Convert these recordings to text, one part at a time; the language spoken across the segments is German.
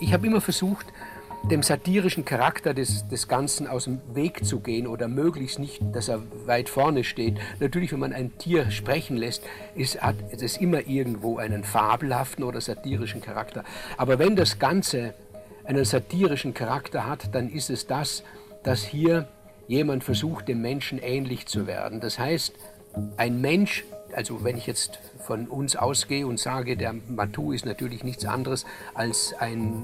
Ich habe immer versucht, dem satirischen Charakter des, des Ganzen aus dem Weg zu gehen oder möglichst nicht, dass er weit vorne steht. Natürlich, wenn man ein Tier sprechen lässt, ist, hat es immer irgendwo einen fabelhaften oder satirischen Charakter. Aber wenn das Ganze einen satirischen Charakter hat, dann ist es das, dass hier jemand versucht, dem Menschen ähnlich zu werden. Das heißt, ein Mensch, also wenn ich jetzt von uns ausgehe und sage, der Matu ist natürlich nichts anderes als ein,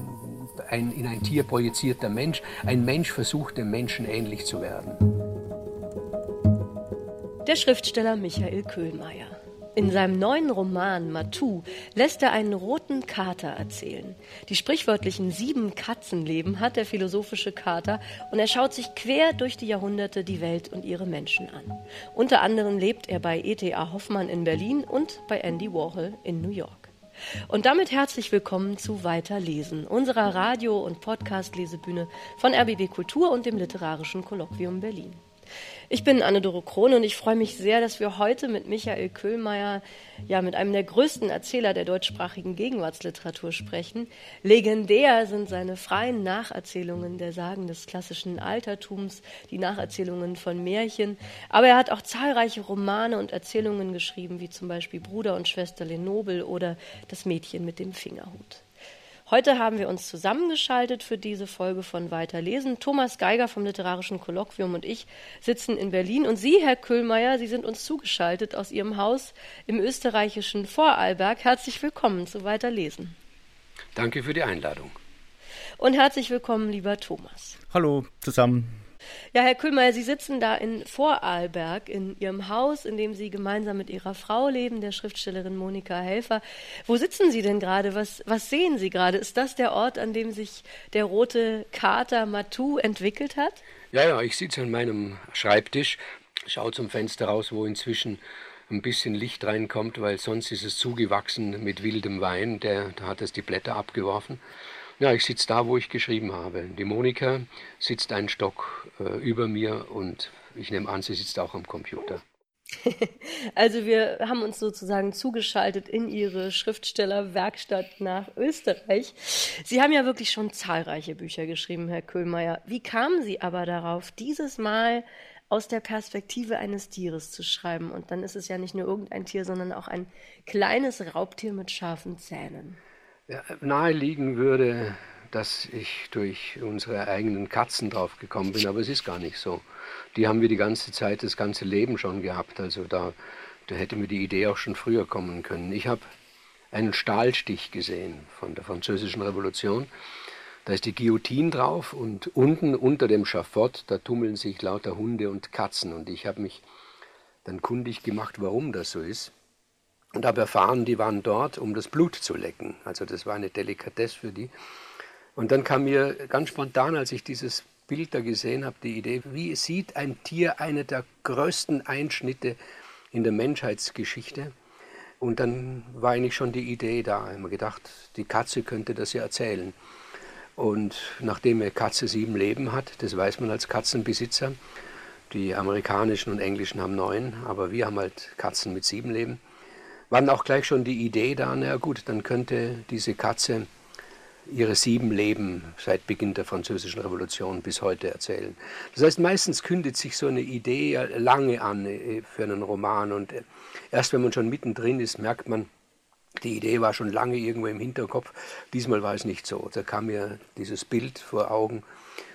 ein in ein Tier projizierter Mensch. Ein Mensch versucht, dem Menschen ähnlich zu werden. Der Schriftsteller Michael Köhlmeier. In seinem neuen Roman Matu lässt er einen roten Kater erzählen. Die sprichwörtlichen sieben Katzenleben hat der philosophische Kater und er schaut sich quer durch die Jahrhunderte die Welt und ihre Menschen an. Unter anderem lebt er bei E.T.A. Hoffmann in Berlin und bei Andy Warhol in New York. Und damit herzlich willkommen zu Weiterlesen, unserer Radio- und Podcast-Lesebühne von RBB Kultur und dem Literarischen Kolloquium Berlin. Ich bin Anne-Doro Krohn und ich freue mich sehr, dass wir heute mit Michael Köhlmeier, ja, mit einem der größten Erzähler der deutschsprachigen Gegenwartsliteratur sprechen. Legendär sind seine freien Nacherzählungen der Sagen des klassischen Altertums, die Nacherzählungen von Märchen. Aber er hat auch zahlreiche Romane und Erzählungen geschrieben, wie zum Beispiel Bruder und Schwester Lenobel oder Das Mädchen mit dem Fingerhut. Heute haben wir uns zusammengeschaltet für diese Folge von Weiterlesen. Thomas Geiger vom Literarischen Kolloquium und ich sitzen in Berlin. Und Sie, Herr Köhlmeier, Sie sind uns zugeschaltet aus Ihrem Haus im österreichischen Vorarlberg. Herzlich willkommen zu Weiterlesen. Danke für die Einladung. Und herzlich willkommen, lieber Thomas. Hallo zusammen. Ja, Herr Kühlmeier, Sie sitzen da in Vorarlberg in Ihrem Haus, in dem Sie gemeinsam mit Ihrer Frau leben, der Schriftstellerin Monika Helfer. Wo sitzen Sie denn gerade? Was, was sehen Sie gerade? Ist das der Ort, an dem sich der rote Kater Matu entwickelt hat? Ja, ja, ich sitze an meinem Schreibtisch, schaue zum Fenster raus, wo inzwischen ein bisschen Licht reinkommt, weil sonst ist es zugewachsen mit wildem Wein. Der, da hat es die Blätter abgeworfen. Ja, ich sitze da, wo ich geschrieben habe. Die Monika sitzt einen Stock äh, über mir und ich nehme an, sie sitzt auch am Computer. Also wir haben uns sozusagen zugeschaltet in Ihre Schriftstellerwerkstatt nach Österreich. Sie haben ja wirklich schon zahlreiche Bücher geschrieben, Herr Köhlmeier. Wie kamen Sie aber darauf, dieses Mal aus der Perspektive eines Tieres zu schreiben? Und dann ist es ja nicht nur irgendein Tier, sondern auch ein kleines Raubtier mit scharfen Zähnen. Naheliegen würde, dass ich durch unsere eigenen Katzen drauf gekommen bin, aber es ist gar nicht so. Die haben wir die ganze Zeit, das ganze Leben schon gehabt. Also da, da hätte mir die Idee auch schon früher kommen können. Ich habe einen Stahlstich gesehen von der Französischen Revolution. Da ist die Guillotine drauf und unten unter dem Schafott, da tummeln sich lauter Hunde und Katzen. Und ich habe mich dann kundig gemacht, warum das so ist und habe erfahren, die waren dort, um das Blut zu lecken. Also das war eine Delikatesse für die. Und dann kam mir ganz spontan, als ich dieses Bild da gesehen habe, die Idee, wie sieht ein Tier eine der größten Einschnitte in der Menschheitsgeschichte? Und dann war eigentlich schon die Idee da. Ich habe mir gedacht, die Katze könnte das ja erzählen. Und nachdem eine Katze sieben Leben hat, das weiß man als Katzenbesitzer, die amerikanischen und englischen haben neun, aber wir haben halt Katzen mit sieben Leben war dann auch gleich schon die Idee da, na gut, dann könnte diese Katze ihre sieben Leben seit Beginn der Französischen Revolution bis heute erzählen. Das heißt, meistens kündet sich so eine Idee lange an äh, für einen Roman und äh, erst wenn man schon mittendrin ist, merkt man, die Idee war schon lange irgendwo im Hinterkopf. Diesmal war es nicht so. Da kam mir dieses Bild vor Augen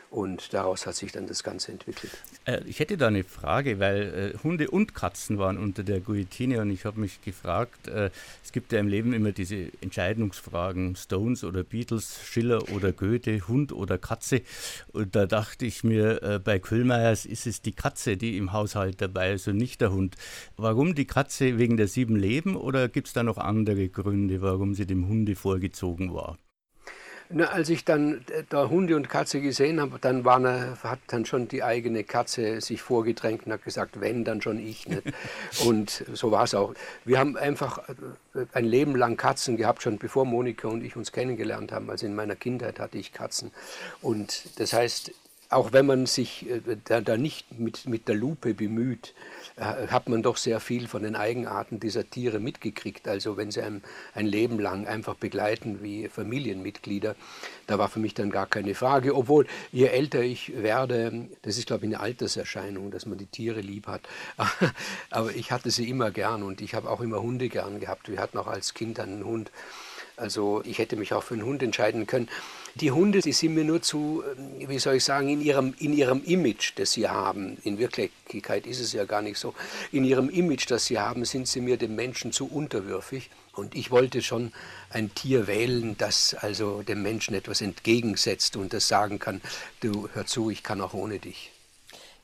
und daraus hat sich dann das Ganze entwickelt. Äh, ich hätte da eine Frage, weil äh, Hunde und Katzen waren unter der Guillotine und ich habe mich gefragt, äh, es gibt ja im Leben immer diese Entscheidungsfragen, Stones oder Beatles, Schiller oder Goethe, Hund oder Katze. Und da dachte ich mir, äh, bei Kühlmeiers ist es die Katze, die im Haushalt dabei ist und nicht der Hund. Warum die Katze wegen der sieben Leben oder gibt es da noch andere Gründe, warum sie dem Hunde vorgezogen war? Na, als ich dann äh, da Hunde und Katze gesehen habe, dann eine, hat dann schon die eigene Katze sich vorgedrängt und hat gesagt, wenn, dann schon ich nicht. und so war es auch. Wir haben einfach äh, ein Leben lang Katzen gehabt, schon bevor Monika und ich uns kennengelernt haben. Also in meiner Kindheit hatte ich Katzen. Und das heißt, auch wenn man sich äh, da, da nicht mit, mit der Lupe bemüht, äh, hat man doch sehr viel von den Eigenarten dieser Tiere mitgekriegt. Also wenn sie einem ein Leben lang einfach begleiten wie Familienmitglieder, da war für mich dann gar keine Frage. Obwohl, je älter ich werde, das ist glaube ich eine Alterserscheinung, dass man die Tiere lieb hat. Aber ich hatte sie immer gern und ich habe auch immer Hunde gern gehabt. Wir hatten auch als Kind einen Hund. Also ich hätte mich auch für einen Hund entscheiden können. Die Hunde, die sind mir nur zu, ähm, wie soll ich sagen, in ihrem, in ihrem Image, das sie haben, in Wirklichkeit ist es ja gar nicht so, in ihrem Image, das sie haben, sind sie mir dem Menschen zu unterwürfig. Und ich wollte schon ein Tier wählen, das also dem Menschen etwas entgegensetzt und das sagen kann, du hör zu, ich kann auch ohne dich.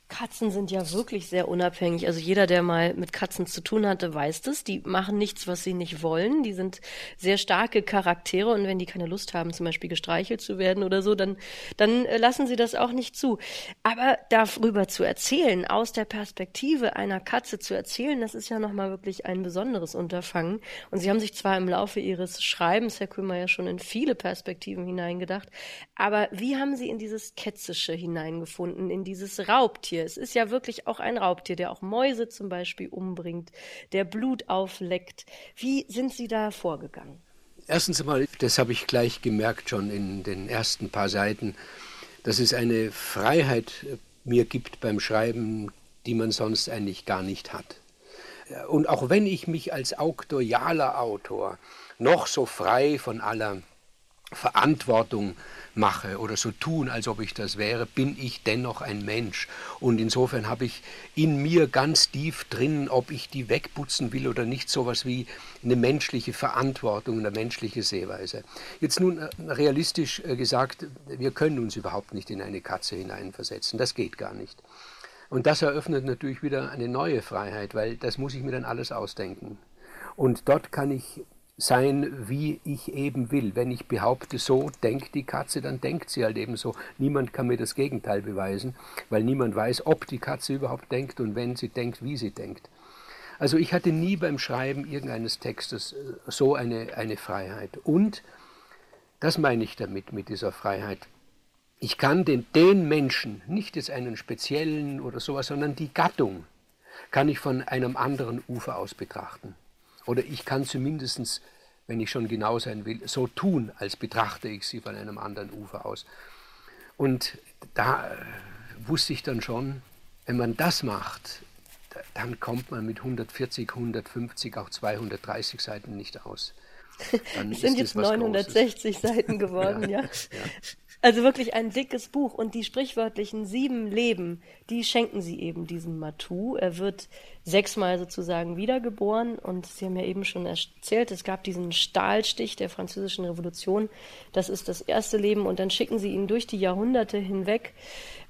Katzen sind ja wirklich sehr unabhängig. Also jeder, der mal mit Katzen zu tun hatte, weiß das. Die machen nichts, was sie nicht wollen. Die sind sehr starke Charaktere und wenn die keine Lust haben, zum Beispiel gestreichelt zu werden oder so, dann, dann äh, lassen sie das auch nicht zu. Aber darüber zu erzählen, aus der Perspektive einer Katze zu erzählen, das ist ja nochmal wirklich ein besonderes Unterfangen. Und Sie haben sich zwar im Laufe Ihres Schreibens, Herr Kümer, ja schon in viele Perspektiven hineingedacht, aber wie haben Sie in dieses Ketzische hineingefunden, in dieses Raubtier? Raubtier. Es ist ja wirklich auch ein Raubtier, der auch Mäuse zum Beispiel umbringt, der Blut aufleckt. Wie sind Sie da vorgegangen? Erstens einmal, das habe ich gleich gemerkt schon in den ersten paar Seiten, dass es eine Freiheit äh, mir gibt beim Schreiben, die man sonst eigentlich gar nicht hat. Und auch wenn ich mich als auktorialer Autor noch so frei von aller Verantwortung mache oder so tun, als ob ich das wäre, bin ich dennoch ein Mensch. Und insofern habe ich in mir ganz tief drin, ob ich die wegputzen will oder nicht, sowas wie eine menschliche Verantwortung, eine menschliche Sehweise. Jetzt nun äh, realistisch äh, gesagt, wir können uns überhaupt nicht in eine Katze hineinversetzen. Das geht gar nicht. Und das eröffnet natürlich wieder eine neue Freiheit, weil das muss ich mir dann alles ausdenken. Und dort kann ich sein, wie ich eben will. Wenn ich behaupte, so denkt die Katze, dann denkt sie halt eben so. Niemand kann mir das Gegenteil beweisen, weil niemand weiß, ob die Katze überhaupt denkt und wenn sie denkt, wie sie denkt. Also ich hatte nie beim Schreiben irgendeines Textes äh, so eine, eine Freiheit. Und, das meine ich damit, mit dieser Freiheit, ich kann den, den Menschen, nicht jetzt einen speziellen oder sowas, sondern die Gattung, kann ich von einem anderen Ufer aus betrachten. Oder ich kann zumindest, wenn ich schon genau sein will, so tun, als betrachte ich sie von einem anderen Ufer aus. Und da äh, wusste ich dann schon, wenn man das macht, dann kommt man mit 140, 150, auch 230 Seiten nicht aus. Es sind jetzt 960 Großes. Seiten geworden, ja. ja. ja. Also wirklich ein dickes Buch und die sprichwörtlichen sieben Leben, die schenken sie eben diesem Matou. Er wird sechsmal sozusagen wiedergeboren und Sie haben ja eben schon erzählt, es gab diesen Stahlstich der französischen Revolution. Das ist das erste Leben und dann schicken sie ihn durch die Jahrhunderte hinweg.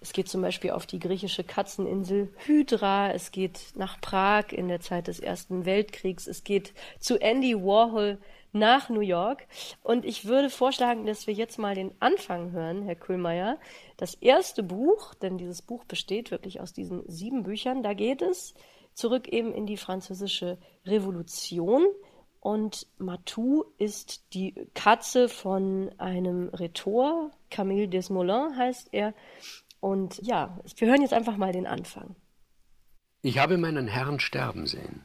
Es geht zum Beispiel auf die griechische Katzeninsel Hydra, es geht nach Prag in der Zeit des Ersten Weltkriegs, es geht zu Andy Warhol nach New York. Und ich würde vorschlagen, dass wir jetzt mal den Anfang hören, Herr Kühlmeier. Das erste Buch, denn dieses Buch besteht wirklich aus diesen sieben Büchern, da geht es zurück eben in die französische Revolution. Und Matou ist die Katze von einem Rhetor, Camille Desmoulins heißt er. Und ja, wir hören jetzt einfach mal den Anfang. Ich habe meinen Herrn sterben sehen.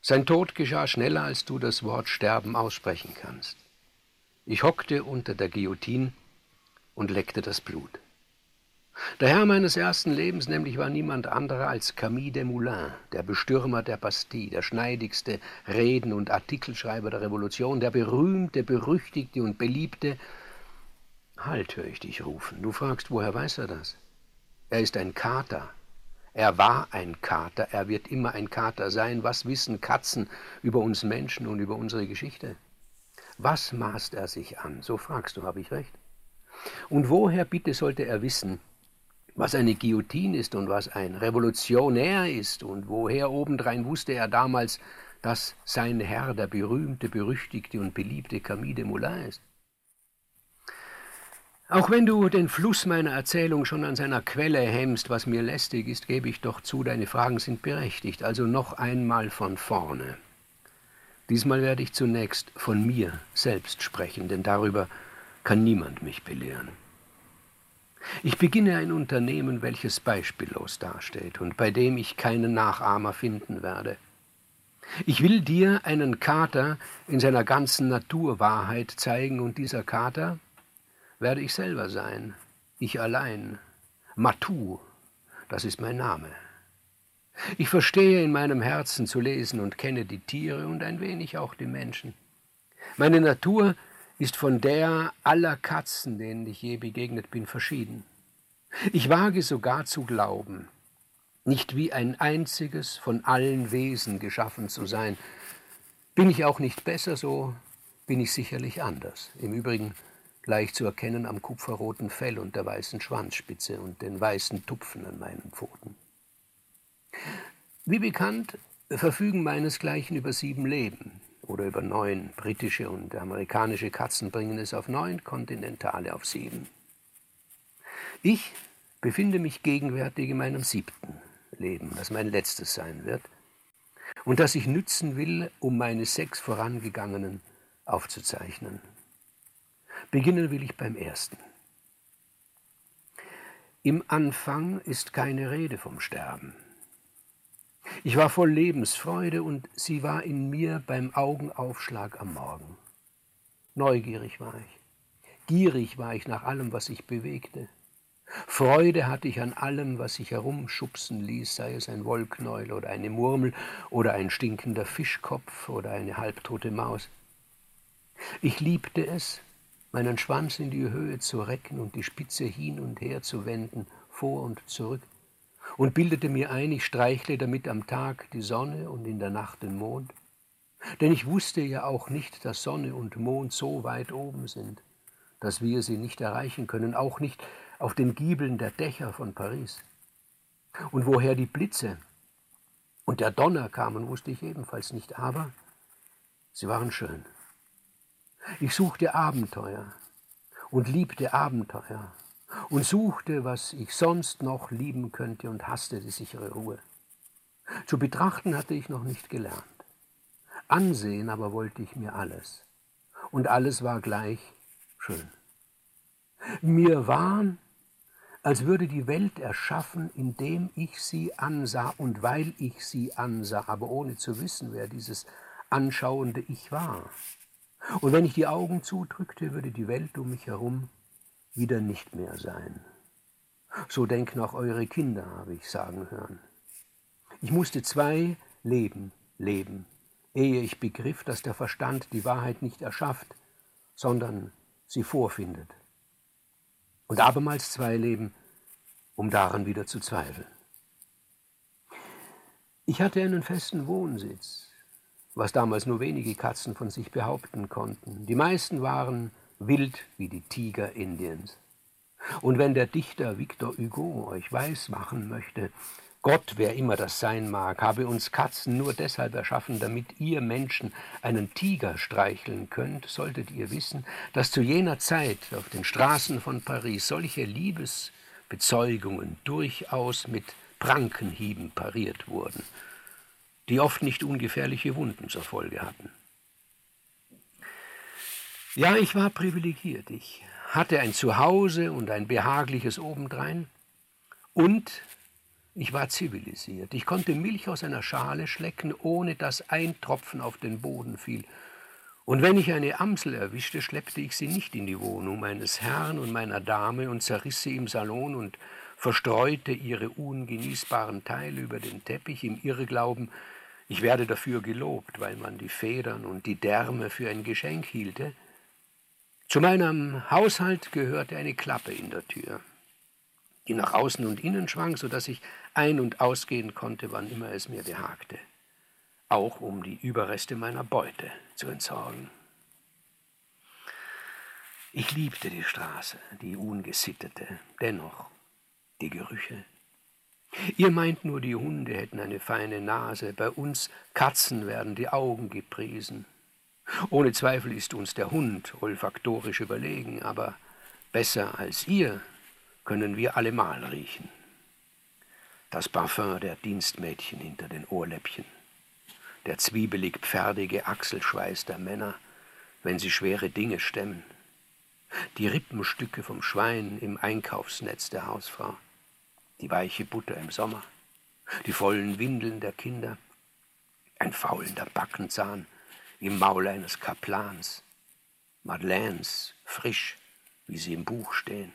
Sein Tod geschah schneller, als du das Wort Sterben aussprechen kannst. Ich hockte unter der Guillotine und leckte das Blut. Der Herr meines ersten Lebens nämlich war niemand anderer als Camille Desmoulins, der Bestürmer der Bastille, der schneidigste Reden- und Artikelschreiber der Revolution, der berühmte, berüchtigte und beliebte. Halt, höre ich dich rufen. Du fragst, woher weiß er das? Er ist ein Kater, er war ein Kater, er wird immer ein Kater sein. Was wissen Katzen über uns Menschen und über unsere Geschichte? Was maßt er sich an? So fragst du, habe ich recht? Und woher bitte sollte er wissen, was eine Guillotine ist und was ein Revolutionär ist und woher obendrein wusste er damals, dass sein Herr der berühmte, berüchtigte und beliebte Camille de Moulin ist? Auch wenn du den Fluss meiner Erzählung schon an seiner Quelle hemmst, was mir lästig ist, gebe ich doch zu, deine Fragen sind berechtigt. Also noch einmal von vorne. Diesmal werde ich zunächst von mir selbst sprechen, denn darüber kann niemand mich belehren. Ich beginne ein Unternehmen, welches beispiellos dasteht und bei dem ich keinen Nachahmer finden werde. Ich will dir einen Kater in seiner ganzen Naturwahrheit zeigen, und dieser Kater werde ich selber sein, ich allein. Matu, das ist mein Name. Ich verstehe in meinem Herzen zu lesen und kenne die Tiere und ein wenig auch die Menschen. Meine Natur ist von der aller Katzen, denen ich je begegnet bin, verschieden. Ich wage sogar zu glauben, nicht wie ein einziges von allen Wesen geschaffen zu sein. Bin ich auch nicht besser, so bin ich sicherlich anders. Im Übrigen leicht zu erkennen am kupferroten Fell und der weißen Schwanzspitze und den weißen Tupfen an meinen Pfoten. Wie bekannt, verfügen meinesgleichen über sieben Leben oder über neun. Britische und amerikanische Katzen bringen es auf neun, kontinentale auf sieben. Ich befinde mich gegenwärtig in meinem siebten Leben, das mein letztes sein wird, und das ich nützen will, um meine sechs vorangegangenen aufzuzeichnen. Beginnen will ich beim ersten. Im Anfang ist keine Rede vom Sterben. Ich war voll Lebensfreude und sie war in mir beim Augenaufschlag am Morgen. Neugierig war ich, gierig war ich nach allem, was sich bewegte. Freude hatte ich an allem, was sich herumschubsen ließ, sei es ein Wollknäuel oder eine Murmel oder ein stinkender Fischkopf oder eine halbtote Maus. Ich liebte es, meinen Schwanz in die Höhe zu recken und die Spitze hin und her zu wenden, vor und zurück, und bildete mir ein, ich streichle damit am Tag die Sonne und in der Nacht den Mond. Denn ich wusste ja auch nicht, dass Sonne und Mond so weit oben sind, dass wir sie nicht erreichen können, auch nicht auf den Giebeln der Dächer von Paris. Und woher die Blitze und der Donner kamen, wusste ich ebenfalls nicht, aber sie waren schön. Ich suchte Abenteuer und liebte Abenteuer und suchte, was ich sonst noch lieben könnte und hasste die sichere Ruhe. Zu betrachten hatte ich noch nicht gelernt. Ansehen aber wollte ich mir alles. Und alles war gleich schön. Mir war, als würde die Welt erschaffen, indem ich sie ansah und weil ich sie ansah, aber ohne zu wissen, wer dieses anschauende Ich war. Und wenn ich die Augen zudrückte, würde die Welt um mich herum wieder nicht mehr sein. So denken auch eure Kinder, habe ich sagen hören. Ich musste zwei Leben leben, ehe ich begriff, dass der Verstand die Wahrheit nicht erschafft, sondern sie vorfindet. Und abermals zwei Leben, um daran wieder zu zweifeln. Ich hatte einen festen Wohnsitz, was damals nur wenige Katzen von sich behaupten konnten. Die meisten waren wild wie die Tiger Indiens. Und wenn der Dichter Victor Hugo euch weismachen möchte, Gott, wer immer das sein mag, habe uns Katzen nur deshalb erschaffen, damit ihr Menschen einen Tiger streicheln könnt, solltet ihr wissen, dass zu jener Zeit auf den Straßen von Paris solche Liebesbezeugungen durchaus mit Prankenhieben pariert wurden, die oft nicht ungefährliche Wunden zur Folge hatten. Ja, ich war privilegiert. Ich hatte ein Zuhause und ein behagliches obendrein. Und ich war zivilisiert. Ich konnte Milch aus einer Schale schlecken, ohne dass ein Tropfen auf den Boden fiel. Und wenn ich eine Amsel erwischte, schleppte ich sie nicht in die Wohnung meines Herrn und meiner Dame und zerriss sie im Salon und verstreute ihre ungenießbaren Teile über den Teppich im Irrglauben, ich werde dafür gelobt, weil man die Federn und die Därme für ein Geschenk hielte. Zu meinem Haushalt gehörte eine Klappe in der Tür, die nach außen und innen schwang, so dass ich ein- und ausgehen konnte, wann immer es mir behagte, auch um die Überreste meiner Beute zu entsorgen. Ich liebte die Straße, die ungesittete, dennoch die Gerüche. Ihr meint nur, die Hunde hätten eine feine Nase, bei uns Katzen werden die Augen gepriesen. Ohne Zweifel ist uns der Hund olfaktorisch überlegen, aber besser als ihr können wir allemal riechen. Das Parfum der Dienstmädchen hinter den Ohrläppchen, der zwiebelig pferdige Achselschweiß der Männer, wenn sie schwere Dinge stemmen, Die Rippenstücke vom Schwein im Einkaufsnetz der Hausfrau, die weiche Butter im Sommer, die vollen Windeln der Kinder, ein faulender Backenzahn im Maul eines Kaplans, Madeleines, frisch, wie sie im Buch stehen.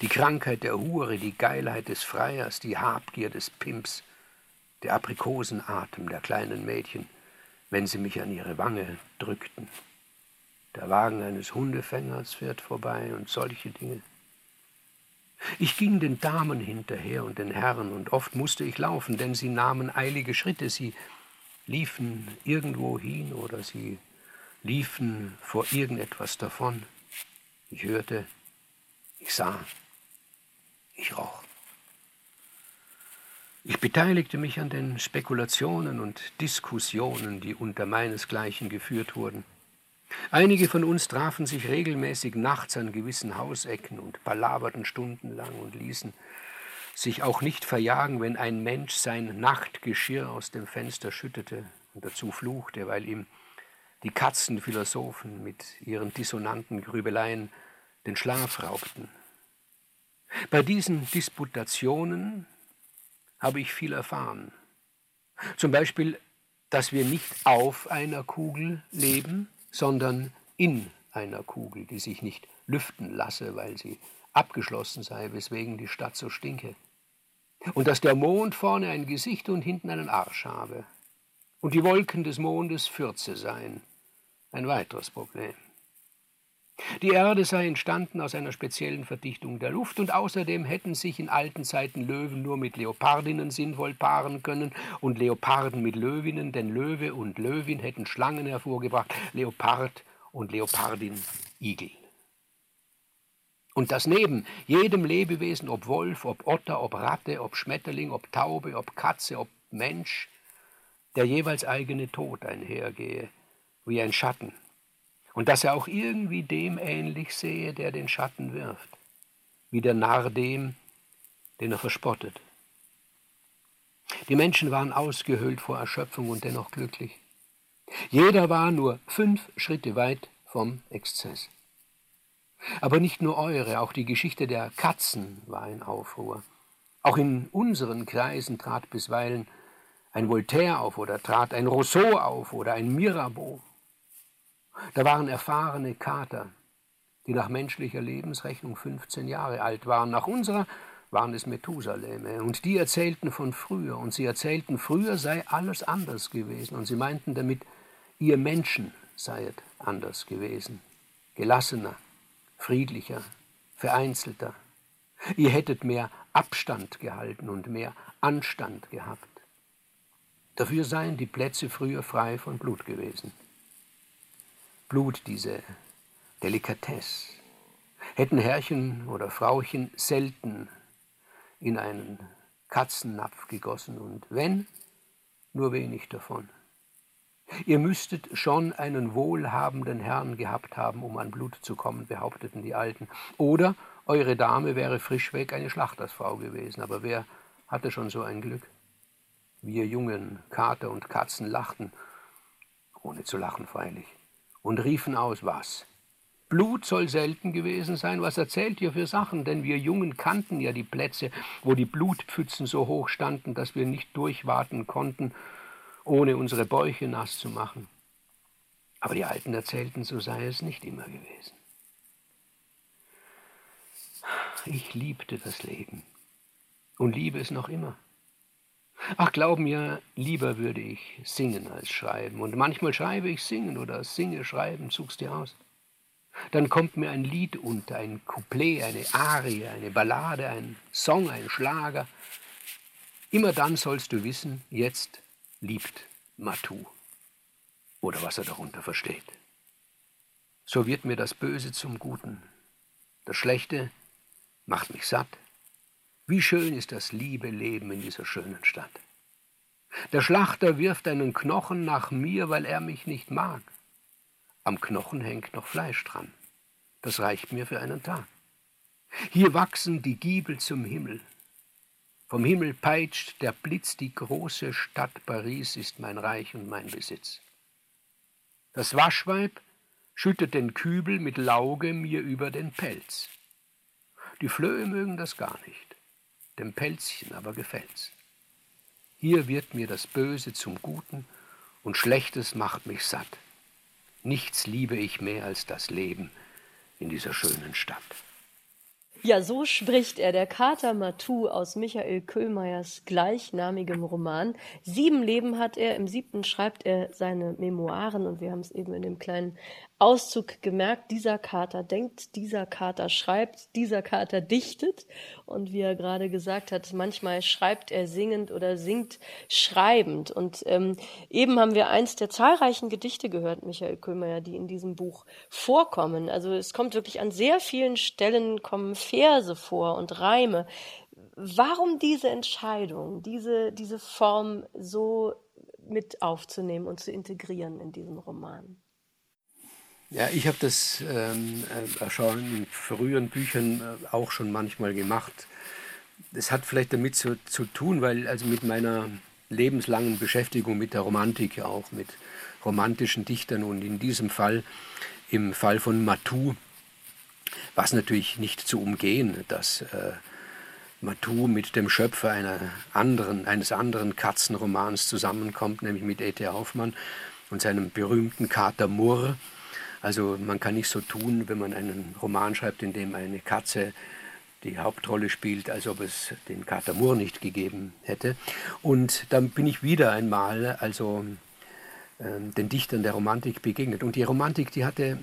Die Krankheit der Hure, die Geilheit des Freiers, die Habgier des Pimps, der Aprikosenatem der kleinen Mädchen, wenn sie mich an ihre Wange drückten. Der Wagen eines Hundefängers fährt vorbei und solche Dinge. Ich ging den Damen hinterher und den Herren, und oft musste ich laufen, denn sie nahmen eilige Schritte, sie liefen irgendwo hin oder sie liefen vor irgendetwas davon. Ich hörte, ich sah, ich roch. Ich beteiligte mich an den Spekulationen und Diskussionen, die unter meinesgleichen geführt wurden. Einige von uns trafen sich regelmäßig nachts an gewissen Hausecken und palaverten stundenlang und ließen sich auch nicht verjagen, wenn ein Mensch sein Nachtgeschirr aus dem Fenster schüttete und dazu fluchte, weil ihm die Katzenphilosophen mit ihren dissonanten Grübeleien den Schlaf raubten. Bei diesen Disputationen habe ich viel erfahren. Zum Beispiel, dass wir nicht auf einer Kugel leben, sondern in einer Kugel, die sich nicht lüften lasse, weil sie abgeschlossen sei, weswegen die Stadt so stinke. Und dass der Mond vorne ein Gesicht und hinten einen Arsch habe. Und die Wolken des Mondes Fürze seien. Ein weiteres Problem. Die Erde sei entstanden aus einer speziellen Verdichtung der Luft und außerdem hätten sich in alten Zeiten Löwen nur mit Leopardinnen sinnvoll paaren können und Leoparden mit Löwinnen, denn Löwe und Löwin hätten Schlangen hervorgebracht, Leopard und Leopardin Igel. Und dass neben jedem Lebewesen, ob Wolf, ob Otter, ob Ratte, ob Schmetterling, ob Taube, ob Katze, ob Mensch, der jeweils eigene Tod einhergehe, wie ein Schatten, und dass er auch irgendwie dem ähnlich sehe, der den Schatten wirft, wie der Narr dem, den er verspottet. Die Menschen waren ausgehöhlt vor Erschöpfung und dennoch glücklich. Jeder war nur fünf Schritte weit vom Exzess. Aber nicht nur eure, auch die Geschichte der Katzen war in Aufruhr. Auch in unseren Kreisen trat bisweilen ein Voltaire auf oder trat ein Rousseau auf oder ein Mirabeau. Da waren erfahrene Kater, die nach menschlicher Lebensrechnung 15 Jahre alt waren. Nach unserer waren es Methusaleme. Und die erzählten von früher. Und sie erzählten, früher sei alles anders gewesen. Und sie meinten damit, ihr Menschen seiet anders gewesen. Gelassener, friedlicher, vereinzelter. Ihr hättet mehr Abstand gehalten und mehr Anstand gehabt. Dafür seien die Plätze früher frei von Blut gewesen. Blut, diese Delikatesse, hätten Herrchen oder Frauchen selten in einen Katzennapf gegossen und wenn, nur wenig davon. Ihr müsstet schon einen wohlhabenden Herrn gehabt haben, um an Blut zu kommen, behaupteten die Alten. Oder eure Dame wäre frischweg eine Schlachtersfrau gewesen. Aber wer hatte schon so ein Glück? Wir jungen Kater und Katzen lachten, ohne zu lachen freilich und riefen aus, was? Blut soll selten gewesen sein. Was erzählt ihr für Sachen? Denn wir Jungen kannten ja die Plätze, wo die Blutpfützen so hoch standen, dass wir nicht durchwarten konnten, ohne unsere Bäuche nass zu machen. Aber die Alten erzählten, so sei es nicht immer gewesen. Ich liebte das Leben und liebe es noch immer. Ach, glaub mir, lieber würde ich singen als schreiben. Und manchmal schreibe ich singen oder singe schreiben, such's dir aus. Dann kommt mir ein Lied unter, ein Couplet, eine Arie, eine Ballade, ein Song, ein Schlager. Immer dann sollst du wissen, jetzt liebt Matu. Oder was er darunter versteht. So wird mir das Böse zum Guten. Das Schlechte macht mich satt wie schön ist das liebe Leben in dieser schönen Stadt. Der Schlachter wirft einen Knochen nach mir, weil er mich nicht mag. Am Knochen hängt noch Fleisch dran. Das reicht mir für einen Tag. Hier wachsen die Giebel zum Himmel. Vom Himmel peitscht der Blitz, die große Stadt Paris ist mein Reich und mein Besitz. Das Waschweib schüttet den Kübel mit Lauge mir über den Pelz. Die Flöhe mögen das gar nicht, dem Pelzchen aber gefällt's. Hier wird mir das Böse zum Guten und Schlechtes macht mich satt. Nichts liebe ich mehr als das Leben in dieser schönen Stadt. Ja, so spricht er, der Kater Matou aus Michael Köhlmeiers gleichnamigem Roman. Sieben Leben hat er, im siebten schreibt er seine Memoiren und wir haben es eben in dem kleinen Auszug gemerkt, dieser Kater denkt, dieser Kater schreibt, dieser Kater dichtet. Und wie er gerade gesagt hat, manchmal schreibt er singend oder singt schreibend. Und ähm, eben haben wir eins der zahlreichen Gedichte gehört, Michael Köhlmeier, die in diesem Buch vorkommen. Also es kommt wirklich an sehr vielen Stellen kommen Verse vor und Reime. Warum diese Entscheidung, diese, diese Form so mit aufzunehmen und zu integrieren in diesem Roman? Ja, ich habe das ähm, äh, schon in früheren Büchern äh, auch schon manchmal gemacht. Das hat vielleicht damit zu, zu tun, weil also mit meiner lebenslangen Beschäftigung mit der Romantik, auch mit romantischen Dichtern und in diesem Fall, im Fall von Matou, es natürlich nicht zu umgehen, dass äh, Matou mit dem Schöpfer einer anderen, eines anderen Katzenromans zusammenkommt, nämlich mit E.T. Hoffmann und seinem berühmten Kater Murr, also man kann nicht so tun, wenn man einen Roman schreibt, in dem eine Katze die Hauptrolle spielt, als ob es den Kater Moore nicht gegeben hätte. Und dann bin ich wieder einmal also äh, den Dichtern der Romantik begegnet. Und die Romantik, die hatte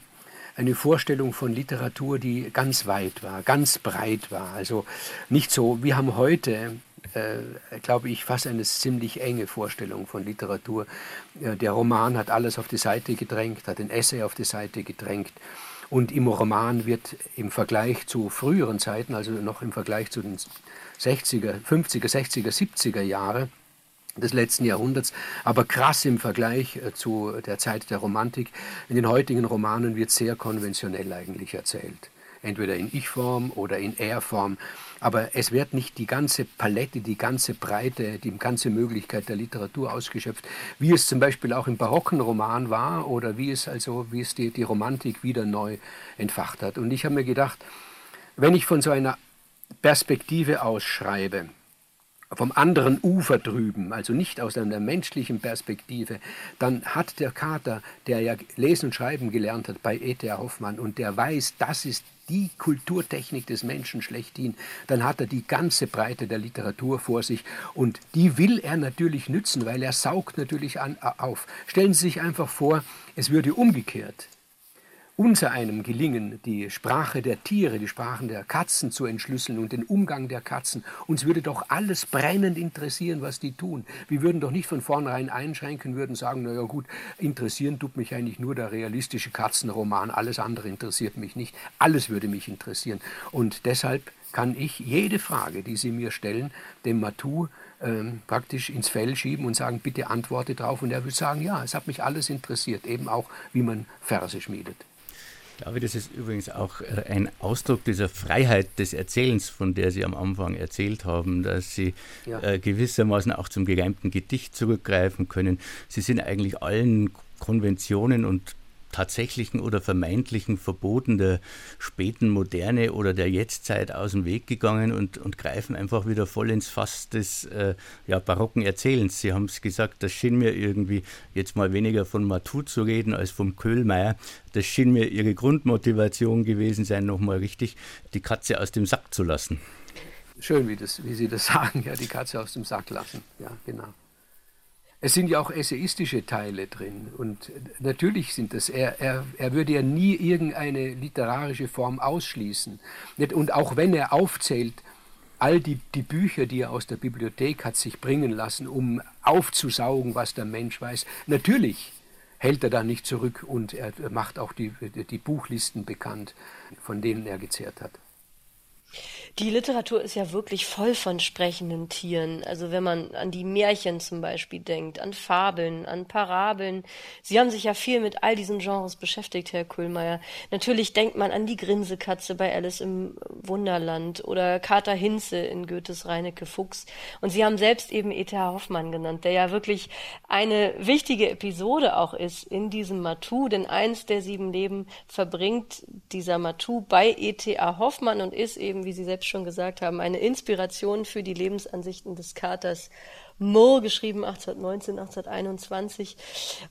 eine Vorstellung von Literatur, die ganz weit war, ganz breit war. Also nicht so, wir haben heute äh, glaube ich, fast eine ziemlich enge Vorstellung von Literatur. Äh, der Roman hat alles auf die Seite gedrängt, hat den Essay auf die Seite gedrängt. Und im Roman wird im Vergleich zu früheren Zeiten, also noch im Vergleich zu den 60er, 50er, 60er, 70er Jahre des letzten Jahrhunderts, aber krass im Vergleich äh, zu der Zeit der Romantik, in den heutigen Romanen wird sehr konventionell eigentlich erzählt. Entweder in Ich-Form oder in Er-Form. Aber es wird nicht die ganze Palette, die ganze Breite, die ganze Möglichkeit der Literatur ausgeschöpft, wie es zum Beispiel auch im barocken Roman war oder wie es also, wie es die, die Romantik wieder neu entfacht hat. Und ich habe mir gedacht, wenn ich von so einer Perspektive ausschreibe, vom anderen Ufer drüben, also nicht aus einer menschlichen Perspektive, dann hat der Kater, der ja lesen und schreiben gelernt hat bei E.T.A. Hoffmann und der weiß, das ist die Kulturtechnik des Menschen schlechthin, dann hat er die ganze Breite der Literatur vor sich und die will er natürlich nützen, weil er saugt natürlich an, auf. Stellen Sie sich einfach vor, es würde umgekehrt unser einem gelingen, die Sprache der Tiere, die Sprachen der Katzen zu entschlüsseln und den Umgang der Katzen. Uns würde doch alles brennend interessieren, was die tun. Wir würden doch nicht von vornherein einschränken, würden sagen, naja gut, interessieren tut mich eigentlich nur der realistische Katzenroman, alles andere interessiert mich nicht. Alles würde mich interessieren. Und deshalb kann ich jede Frage, die Sie mir stellen, dem Matou ähm, praktisch ins Fell schieben und sagen, bitte antworte drauf. Und er würde sagen, ja, es hat mich alles interessiert, eben auch, wie man Verse schmiedet. Ich glaube, das ist übrigens auch äh, ein Ausdruck dieser Freiheit des Erzählens, von der Sie am Anfang erzählt haben, dass Sie ja. Äh, gewissermaßen auch zum gereimten Gedicht zurückgreifen können. Sie sind eigentlich allen Konventionen und tatsächlichen oder vermeintlichen Verboten der späten Moderne oder der Jetztzeit aus dem Weg gegangen und, und greifen einfach wieder voll ins Fass des äh, ja, barocken Erzählens. Sie haben es gesagt, das schien mir irgendwie jetzt mal weniger von Matou zu reden als vom Köhlmeier. Das schien mir ihre Grundmotivation gewesen sein, nochmal richtig die Katze aus dem Sack zu lassen. Schön, wie, das, wie Sie das sagen, ja, die Katze aus dem Sack lassen. Ja, genau. Es sind ja auch essayistische Teile drin. Und natürlich sind das, er, er, er würde ja nie irgendeine literarische Form ausschließen. Und auch wenn er aufzählt, all die, die Bücher, die er aus der Bibliothek hat sich bringen lassen, um aufzusaugen, was der Mensch weiß, natürlich hält er da nicht zurück und er macht auch die, die Buchlisten bekannt, von denen er gezehrt hat. Die Literatur ist ja wirklich voll von sprechenden Tieren. Also wenn man an die Märchen zum Beispiel denkt, an Fabeln, an Parabeln. Sie haben sich ja viel mit all diesen Genres beschäftigt, Herr Kuhlmeier. Natürlich denkt man an die Grinsekatze bei Alice im Wunderland oder Kater Hinze in Goethes Reinecke Fuchs. Und Sie haben selbst eben E.T.H. Hoffmann genannt, der ja wirklich eine wichtige Episode auch ist in diesem Matu, denn eins der sieben Leben verbringt dieser Matu bei E.T.A. Hoffmann und ist eben, wie Sie selbst schon gesagt haben, eine Inspiration für die Lebensansichten des Katers Moore, geschrieben 1819, 1821.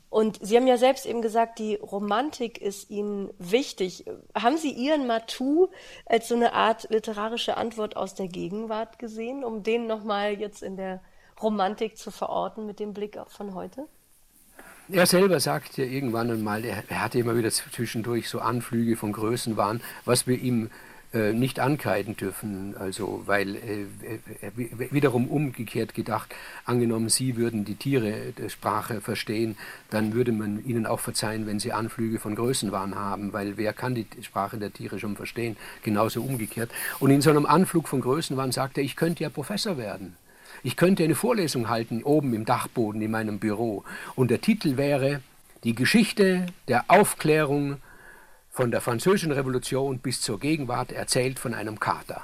Und Sie haben ja selbst eben gesagt, die Romantik ist Ihnen wichtig. Haben Sie Ihren Matou als so eine Art literarische Antwort aus der Gegenwart gesehen, um den nochmal jetzt in der Romantik zu verorten mit dem Blick von heute? Er selber sagt ja irgendwann einmal, er hatte immer wieder zwischendurch so Anflüge von Größenwahn, was wir ihm äh, nicht ankreiden dürfen. Also, weil äh, wiederum umgekehrt gedacht, angenommen, Sie würden die Tiere der Sprache verstehen, dann würde man Ihnen auch verzeihen, wenn Sie Anflüge von Größenwahn haben, weil wer kann die Sprache der Tiere schon verstehen? Genauso umgekehrt. Und in so einem Anflug von Größenwahn sagt er, ich könnte ja Professor werden. Ich könnte eine Vorlesung halten oben im Dachboden in meinem Büro. Und der Titel wäre Die Geschichte der Aufklärung von der Französischen Revolution bis zur Gegenwart erzählt von einem Kater.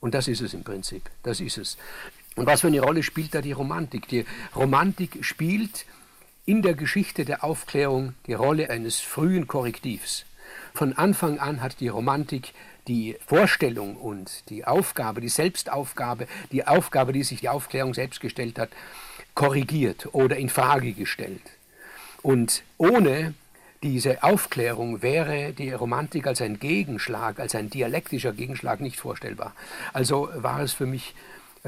Und das ist es im Prinzip. Das ist es. Und was für eine Rolle spielt da die Romantik? Die Romantik spielt in der Geschichte der Aufklärung die Rolle eines frühen Korrektivs. Von Anfang an hat die Romantik die Vorstellung und die Aufgabe, die Selbstaufgabe, die Aufgabe, die sich die Aufklärung selbst gestellt hat, korrigiert oder in Frage gestellt. Und ohne diese Aufklärung wäre die Romantik als ein Gegenschlag, als ein dialektischer Gegenschlag nicht vorstellbar. Also war es für mich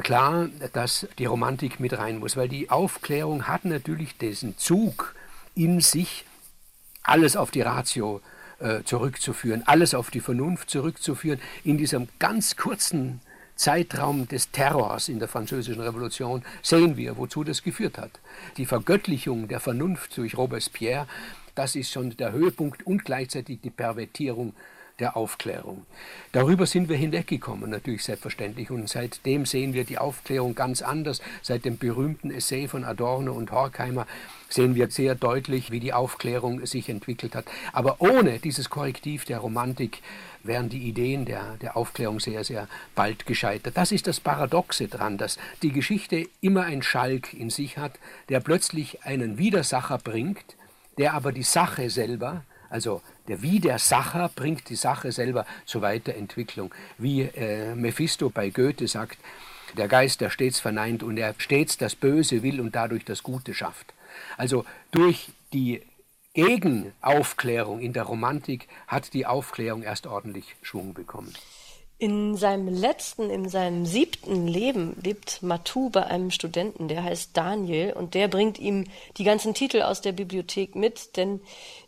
klar, dass die Romantik mit rein muss, weil die Aufklärung hat natürlich diesen Zug in sich, alles auf die Ratio äh, zurückzuführen, alles auf die Vernunft zurückzuführen, in diesem ganz kurzen Zeitraum des Terrors in der Französischen Revolution sehen wir, wozu das geführt hat. Die Vergöttlichung der Vernunft durch Robespierre das ist schon der Höhepunkt und gleichzeitig die Pervertierung der Aufklärung. Darüber sind wir hinweggekommen, natürlich selbstverständlich. Und seitdem sehen wir die Aufklärung ganz anders. Seit dem berühmten Essay von Adorno und Horkheimer sehen wir sehr deutlich, wie die Aufklärung sich entwickelt hat. Aber ohne dieses Korrektiv der Romantik wären die Ideen der, der Aufklärung sehr, sehr bald gescheitert. Das ist das Paradoxe dran, dass die Geschichte immer ein Schalk in sich hat, der plötzlich einen Widersacher bringt, der aber die Sache selber, also der Widersacher bringt die Sache selber zur Weiterentwicklung. Wie äh, Mephisto bei Goethe sagt, der Geist, der stets verneint und er stets das Böse will und dadurch das Gute schafft. Also durch die Gegenaufklärung in der Romantik hat die Aufklärung erst ordentlich Schwung bekommen. In seinem letzten, in seinem siebten Leben lebt Matou bei einem Studenten, der heißt Daniel, und der bringt ihm die ganzen Titel aus der Bibliothek mit, denn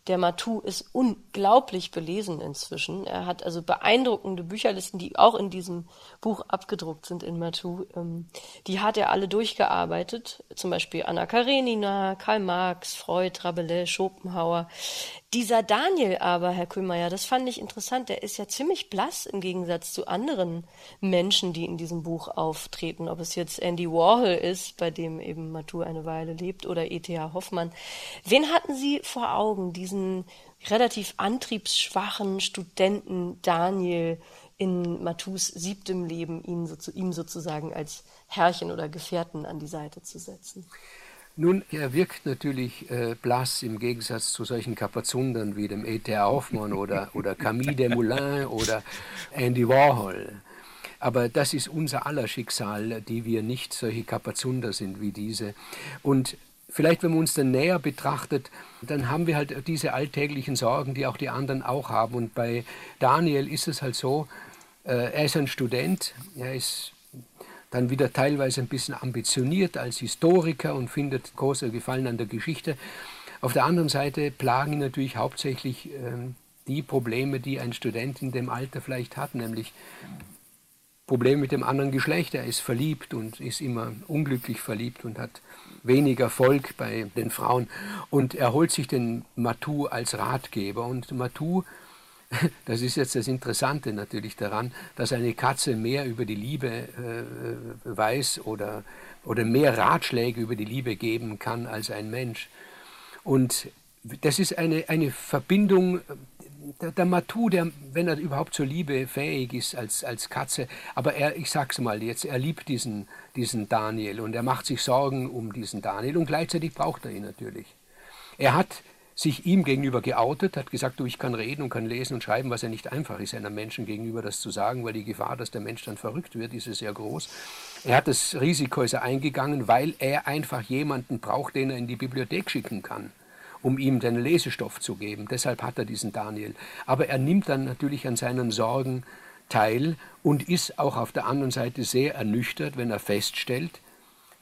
der Matou ist unglaublich belesen inzwischen. Er hat also beeindruckende Bücherlisten, die auch in diesem Buch abgedruckt sind in Matou. Ähm, die hat er alle durchgearbeitet. Zum Beispiel Anna Karenina, Karl Marx, Freud, Rabelais, Schopenhauer. Dieser Daniel aber, Herr Kühlmeier, das fand ich interessant. Der ist ja ziemlich blass im Gegensatz zu anderen Menschen, die in diesem Buch auftreten. Ob es jetzt Andy Warhol ist, bei dem eben Matou eine Weile lebt, oder E.T.H. Hoffmann. Wen hatten Sie vor Augen, diesen diesen relativ antriebsschwachen Studenten Daniel in Matus siebtem Leben ihn, so, ihm sozusagen als Herrchen oder Gefährten an die Seite zu setzen? Nun, er wirkt natürlich äh, blass im Gegensatz zu solchen Kapazundern wie dem E.T.A. Hoffmann oder, oder Camille Desmoulins oder Andy Warhol. Aber das ist unser aller Schicksal, die wir nicht solche Kapazunder sind wie diese. Und Vielleicht, wenn man uns dann näher betrachtet, dann haben wir halt diese alltäglichen Sorgen, die auch die anderen auch haben. Und bei Daniel ist es halt so, äh, er ist ein Student, er ist dann wieder teilweise ein bisschen ambitioniert als Historiker und findet großer Gefallen an der Geschichte. Auf der anderen Seite plagen ihn natürlich hauptsächlich äh, die Probleme, die ein Student in dem Alter vielleicht hat, nämlich Probleme mit dem anderen Geschlecht. Er ist verliebt und ist immer unglücklich verliebt und hat wenig Erfolg bei den Frauen. Und er holt sich den Matou als Ratgeber. Und Matou das ist jetzt das Interessante natürlich daran, dass eine Katze mehr über die Liebe äh, weiß oder, oder mehr Ratschläge über die Liebe geben kann als ein Mensch. Und das ist eine, eine Verbindung, der, der Matu, der, wenn er überhaupt zur Liebe fähig ist als, als Katze, aber er, ich sag's mal jetzt, er liebt diesen, diesen Daniel und er macht sich Sorgen um diesen Daniel und gleichzeitig braucht er ihn natürlich. Er hat sich ihm gegenüber geoutet, hat gesagt, du, ich kann reden und kann lesen und schreiben, was ja nicht einfach ist, einem Menschen gegenüber das zu sagen, weil die Gefahr, dass der Mensch dann verrückt wird, ist sehr groß. Er hat das Risiko ist eingegangen, weil er einfach jemanden braucht, den er in die Bibliothek schicken kann um ihm den Lesestoff zu geben. Deshalb hat er diesen Daniel. Aber er nimmt dann natürlich an seinen Sorgen teil und ist auch auf der anderen Seite sehr ernüchtert, wenn er feststellt,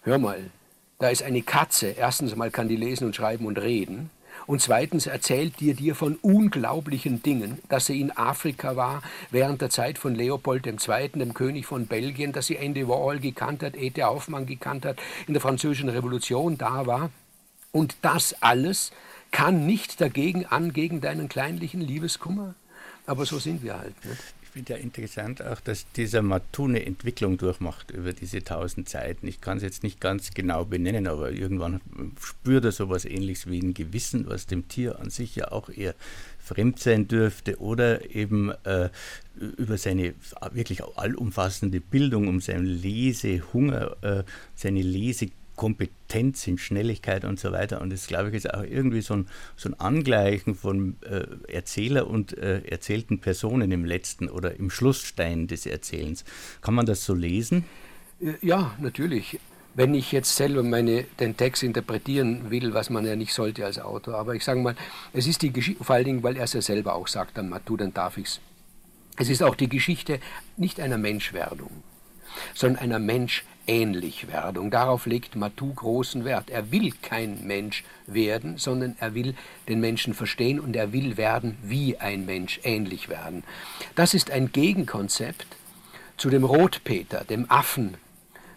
hör mal, da ist eine Katze. Erstens mal kann die lesen und schreiben und reden. Und zweitens erzählt dir dir von unglaublichen Dingen, dass sie in Afrika war während der Zeit von Leopold II., dem König von Belgien, dass sie Andy Warhol gekannt hat, Ete Hoffmann gekannt hat, in der Französischen Revolution da war. Und das alles kann nicht dagegen an, gegen deinen kleinlichen Liebeskummer. Aber so sind wir halt. Nicht? Finde ja interessant auch, dass dieser Matu eine Entwicklung durchmacht über diese tausend Zeiten. Ich kann es jetzt nicht ganz genau benennen, aber irgendwann spürt er sowas ähnliches wie ein Gewissen, was dem Tier an sich ja auch eher fremd sein dürfte oder eben äh, über seine wirklich allumfassende Bildung, um seinen Lesehunger, äh, seine Lese Kompetenz, in Schnelligkeit und so weiter. Und das, glaube ich, ist auch irgendwie so ein, so ein Angleichen von äh, Erzähler und äh, erzählten Personen im letzten oder im Schlussstein des Erzählens. Kann man das so lesen? Äh, ja, natürlich. Wenn ich jetzt selber meine, den Text interpretieren will, was man ja nicht sollte als Autor. Aber ich sage mal, es ist die Geschichte, vor allen Dingen, weil er es ja selber auch sagt, dann Matu, dann darf ich es. Es ist auch die Geschichte nicht einer Menschwerdung, sondern einer Menschähnlichwerdung. Darauf legt Matou großen Wert. Er will kein Mensch werden, sondern er will den Menschen verstehen und er will werden wie ein Mensch, ähnlich werden. Das ist ein Gegenkonzept zu dem Rotpeter, dem Affen,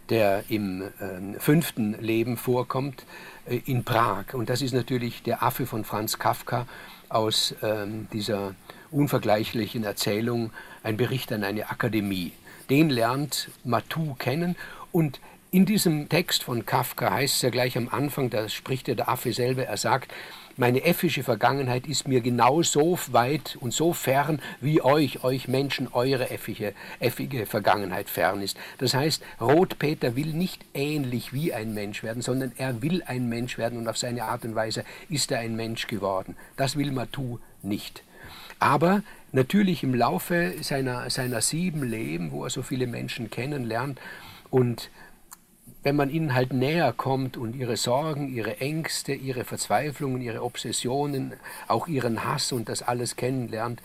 der im äh, fünften Leben vorkommt äh, in Prag. Und das ist natürlich der Affe von Franz Kafka aus äh, dieser unvergleichlichen Erzählung, ein Bericht an eine Akademie den lernt Matou kennen und in diesem Text von Kafka heißt es ja gleich am Anfang, da spricht ja der Affe selber, er sagt, meine effische Vergangenheit ist mir genau so weit und so fern, wie euch, euch Menschen, eure effige, effige Vergangenheit fern ist. Das heißt, Rotpeter will nicht ähnlich wie ein Mensch werden, sondern er will ein Mensch werden und auf seine Art und Weise ist er ein Mensch geworden. Das will Matou nicht. Aber natürlich im Laufe seiner, seiner sieben Leben, wo er so viele Menschen kennenlernt und wenn man ihnen halt näher kommt und ihre Sorgen, ihre Ängste, ihre Verzweiflungen, ihre Obsessionen, auch ihren Hass und das alles kennenlernt,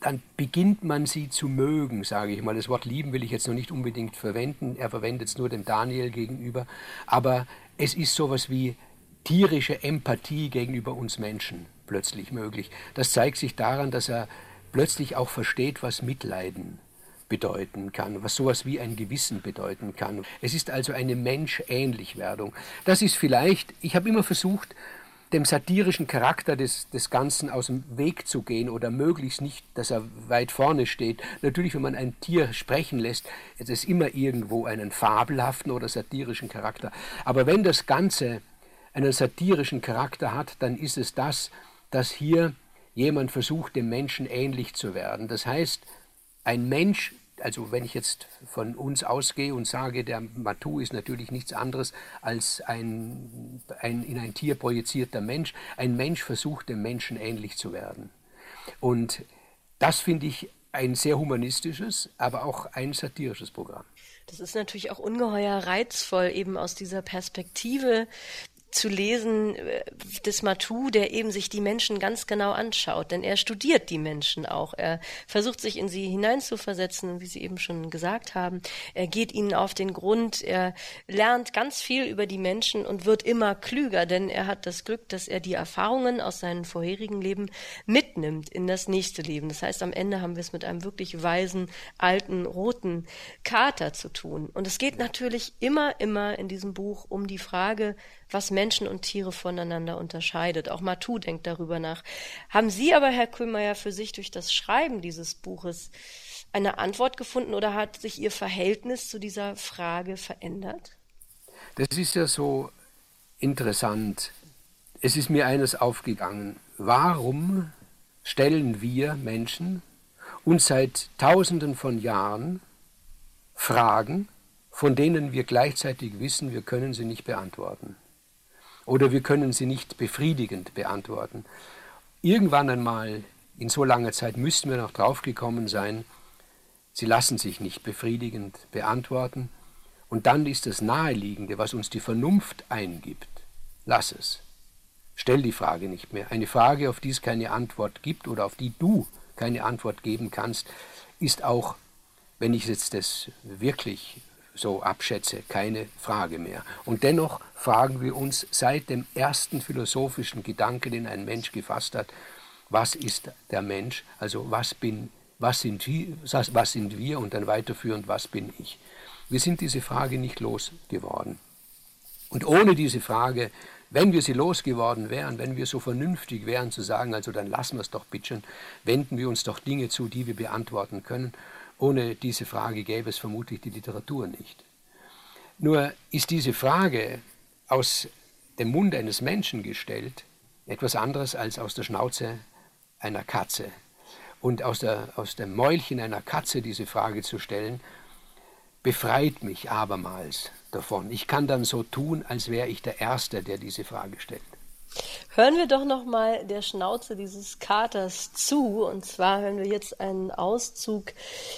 dann beginnt man sie zu mögen, sage ich mal. Das Wort lieben will ich jetzt noch nicht unbedingt verwenden, er verwendet es nur dem Daniel gegenüber, aber es ist sowas wie tierische Empathie gegenüber uns Menschen plötzlich möglich. Das zeigt sich daran, dass er plötzlich auch versteht, was Mitleiden bedeuten kann, was sowas wie ein Gewissen bedeuten kann. Es ist also eine Menschähnlichwerdung. Das ist vielleicht, ich habe immer versucht, dem satirischen Charakter des, des Ganzen aus dem Weg zu gehen oder möglichst nicht, dass er weit vorne steht. Natürlich, wenn man ein Tier sprechen lässt, es ist immer irgendwo einen fabelhaften oder satirischen Charakter. Aber wenn das Ganze einen satirischen Charakter hat, dann ist es das, dass hier jemand versucht, dem Menschen ähnlich zu werden. Das heißt, ein Mensch, also wenn ich jetzt von uns ausgehe und sage, der Matu ist natürlich nichts anderes als ein, ein in ein Tier projizierter Mensch, ein Mensch versucht, dem Menschen ähnlich zu werden. Und das finde ich ein sehr humanistisches, aber auch ein satirisches Programm. Das ist natürlich auch ungeheuer reizvoll, eben aus dieser Perspektive zu lesen äh, des Matou, der eben sich die Menschen ganz genau anschaut, denn er studiert die Menschen auch. Er versucht sich in sie hineinzuversetzen, wie Sie eben schon gesagt haben. Er geht ihnen auf den Grund, er lernt ganz viel über die Menschen und wird immer klüger, denn er hat das Glück, dass er die Erfahrungen aus seinem vorherigen Leben mitnimmt in das nächste Leben. Das heißt, am Ende haben wir es mit einem wirklich weisen, alten, roten Kater zu tun. Und es geht natürlich immer, immer in diesem Buch um die Frage, was Menschen und Tiere voneinander unterscheidet. Auch Matou denkt darüber nach. Haben Sie aber, Herr Kühlmeier, für sich durch das Schreiben dieses Buches eine Antwort gefunden oder hat sich Ihr Verhältnis zu dieser Frage verändert? Das ist ja so interessant. Es ist mir eines aufgegangen. Warum stellen wir Menschen uns seit Tausenden von Jahren Fragen, von denen wir gleichzeitig wissen, wir können sie nicht beantworten? Oder wir können sie nicht befriedigend beantworten. Irgendwann einmal in so langer Zeit müssten wir noch draufgekommen sein, sie lassen sich nicht befriedigend beantworten. Und dann ist das Naheliegende, was uns die Vernunft eingibt, lass es. Stell die Frage nicht mehr. Eine Frage, auf die es keine Antwort gibt oder auf die du keine Antwort geben kannst, ist auch, wenn ich jetzt das wirklich so abschätze, keine Frage mehr. Und dennoch fragen wir uns seit dem ersten philosophischen Gedanke, den ein Mensch gefasst hat, was ist der Mensch, also was bin, was sind wir, was sind wir und dann weiterführend, was bin ich. Wir sind diese Frage nicht losgeworden. Und ohne diese Frage, wenn wir sie losgeworden wären, wenn wir so vernünftig wären zu sagen, also dann lassen wir es doch bitte, wenden wir uns doch Dinge zu, die wir beantworten können, ohne diese Frage gäbe es vermutlich die Literatur nicht. Nur ist diese Frage aus dem Mund eines Menschen gestellt etwas anderes als aus der Schnauze einer Katze. Und aus, der, aus dem Mäulchen einer Katze diese Frage zu stellen, befreit mich abermals davon. Ich kann dann so tun, als wäre ich der Erste, der diese Frage stellt. Hören wir doch noch mal der Schnauze dieses Katers zu. Und zwar hören wir jetzt einen Auszug,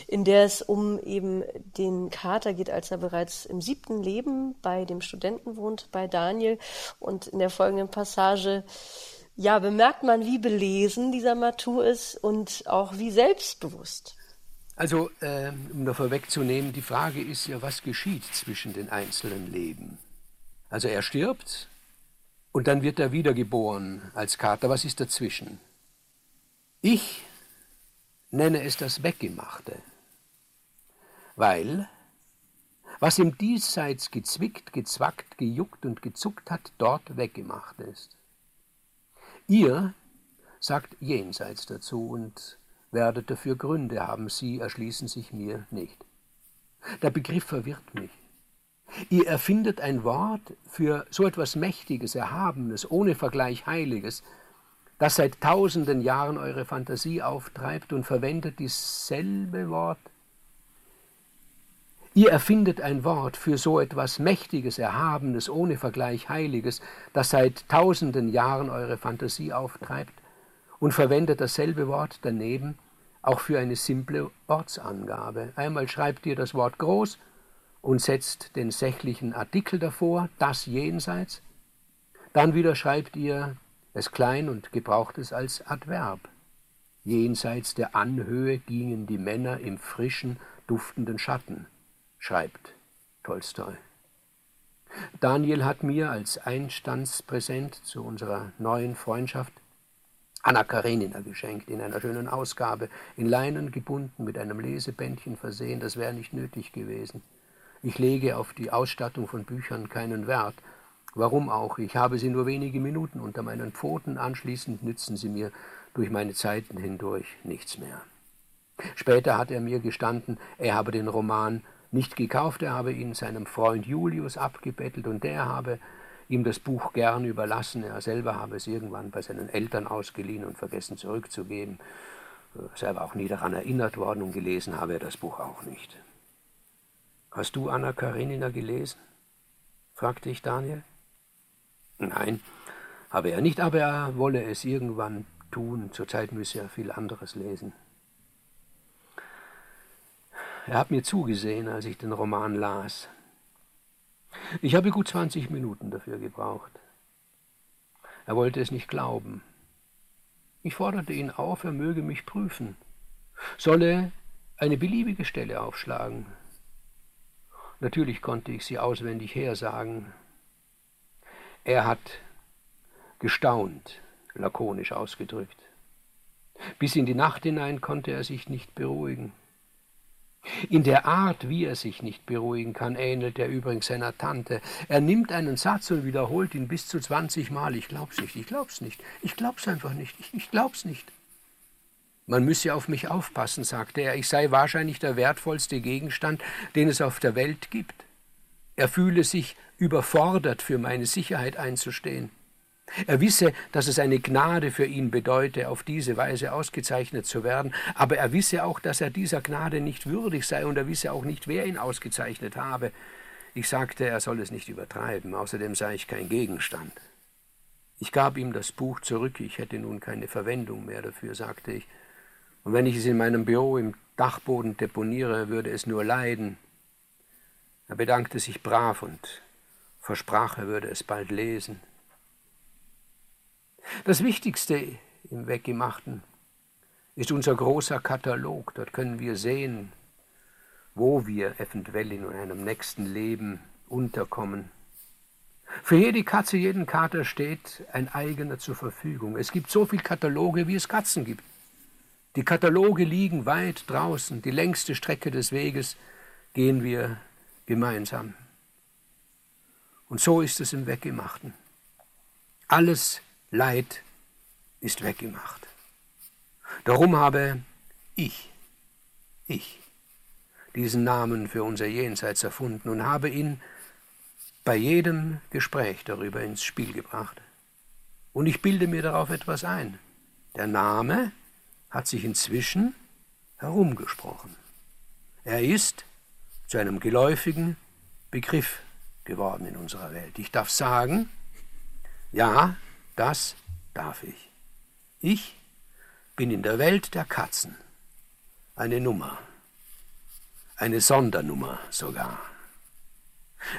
in der es um eben den Kater geht, als er bereits im siebten Leben bei dem Studenten wohnt, bei Daniel. Und in der folgenden Passage, ja, bemerkt man, wie belesen dieser Matou ist und auch wie selbstbewusst. Also, äh, um da vorwegzunehmen, die Frage ist ja, was geschieht zwischen den einzelnen Leben? Also er stirbt und dann wird er wiedergeboren als Kater. Was ist dazwischen? Ich nenne es das Weggemachte, weil was im Diesseits gezwickt, gezwackt, gejuckt und gezuckt hat, dort weggemacht ist. Ihr sagt Jenseits dazu und werdet dafür Gründe haben, sie erschließen sich mir nicht. Der Begriff verwirrt mich. Ihr erfindet ein Wort für so etwas Mächtiges, Erhabenes, ohne Vergleich Heiliges, das seit tausenden Jahren eure Fantasie auftreibt und verwendet dieselbe Wort. Ihr erfindet ein Wort für so etwas Mächtiges, Erhabenes, ohne Vergleich Heiliges, das seit tausenden Jahren eure Fantasie auftreibt und verwendet dasselbe Wort daneben auch für eine simple Ortsangabe. Einmal schreibt ihr das Wort groß und setzt den sächlichen Artikel davor, das jenseits. Dann wieder schreibt ihr es klein und gebraucht es als Adverb. Jenseits der Anhöhe gingen die Männer im frischen, duftenden Schatten, schreibt Tolstoi. Daniel hat mir als Einstandspräsent zu unserer neuen Freundschaft Anna Karenina geschenkt, in einer schönen Ausgabe, in Leinen gebunden, mit einem Lesebändchen versehen, das wäre nicht nötig gewesen. Ich lege auf die Ausstattung von Büchern keinen Wert. Warum auch? Ich habe sie nur wenige Minuten unter meinen Pfoten, anschließend nützen sie mir durch meine Zeiten hindurch nichts mehr. Später hat er mir gestanden, er habe den Roman nicht gekauft, er habe ihn seinem Freund Julius abgebettelt und der habe ihm das Buch gern überlassen. Er selber habe es irgendwann bei seinen Eltern ausgeliehen und vergessen zurückzugeben. Selber auch nie daran erinnert worden und gelesen habe er das Buch auch nicht. Hast du Anna Karenina gelesen? fragte ich Daniel. Nein, habe er nicht, aber er wolle es irgendwann tun. Zurzeit müsse er viel anderes lesen. Er hat mir zugesehen, als ich den Roman las. Ich habe gut 20 Minuten dafür gebraucht. Er wollte es nicht glauben. Ich forderte ihn auf, er möge mich prüfen, solle eine beliebige Stelle aufschlagen, Natürlich konnte ich sie auswendig hersagen. Er hat gestaunt, lakonisch ausgedrückt. Bis in die Nacht hinein konnte er sich nicht beruhigen. In der Art, wie er sich nicht beruhigen kann, ähnelt er übrigens seiner Tante. Er nimmt einen Satz und wiederholt ihn bis zu 20 Mal. Ich glaub's nicht, ich glaub's nicht, ich glaub's einfach nicht, ich, ich glaub's nicht. Man müsse auf mich aufpassen, sagte er, ich sei wahrscheinlich der wertvollste Gegenstand, den es auf der Welt gibt. Er fühle sich überfordert, für meine Sicherheit einzustehen. Er wisse, dass es eine Gnade für ihn bedeute, auf diese Weise ausgezeichnet zu werden, aber er wisse auch, dass er dieser Gnade nicht würdig sei, und er wisse auch nicht, wer ihn ausgezeichnet habe. Ich sagte, er soll es nicht übertreiben, außerdem sei ich kein Gegenstand. Ich gab ihm das Buch zurück, ich hätte nun keine Verwendung mehr dafür, sagte ich, und wenn ich es in meinem Büro im Dachboden deponiere, würde es nur leiden. Er bedankte sich brav und versprach, er würde es bald lesen. Das Wichtigste im Weggemachten ist unser großer Katalog. Dort können wir sehen, wo wir eventuell in einem nächsten Leben unterkommen. Für jede Katze, jeden Kater steht ein eigener zur Verfügung. Es gibt so viele Kataloge, wie es Katzen gibt. Die Kataloge liegen weit draußen. Die längste Strecke des Weges gehen wir gemeinsam. Und so ist es im Weggemachten. Alles Leid ist weggemacht. Darum habe ich, ich, diesen Namen für unser Jenseits erfunden und habe ihn bei jedem Gespräch darüber ins Spiel gebracht. Und ich bilde mir darauf etwas ein. Der Name hat sich inzwischen herumgesprochen. Er ist zu einem geläufigen Begriff geworden in unserer Welt. Ich darf sagen, ja, das darf ich. Ich bin in der Welt der Katzen eine Nummer, eine Sondernummer sogar.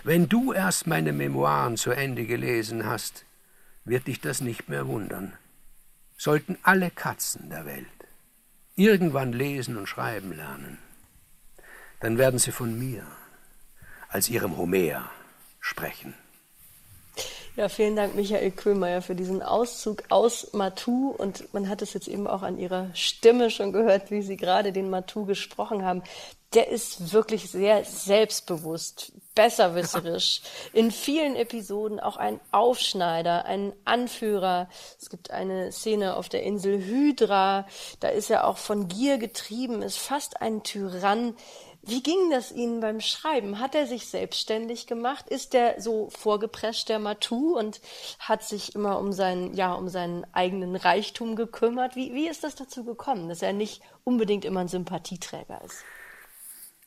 Wenn du erst meine Memoiren zu Ende gelesen hast, wird dich das nicht mehr wundern. Sollten alle Katzen der Welt irgendwann lesen und schreiben lernen, dann werden sie von mir als ihrem Homer sprechen. Ja, vielen Dank, Michael Köhlmeier, für diesen Auszug aus Matu. Und man hat es jetzt eben auch an Ihrer Stimme schon gehört, wie Sie gerade den Matu gesprochen haben. Der ist wirklich sehr selbstbewusst, besserwisserisch. In vielen Episoden auch ein Aufschneider, ein Anführer. Es gibt eine Szene auf der Insel Hydra. Da ist er auch von Gier getrieben, ist fast ein Tyrann. Wie ging das Ihnen beim Schreiben? Hat er sich selbstständig gemacht? Ist er so vorgeprescht, der Matu, und hat sich immer um seinen, ja, um seinen eigenen Reichtum gekümmert? Wie, wie ist das dazu gekommen, dass er nicht unbedingt immer ein Sympathieträger ist?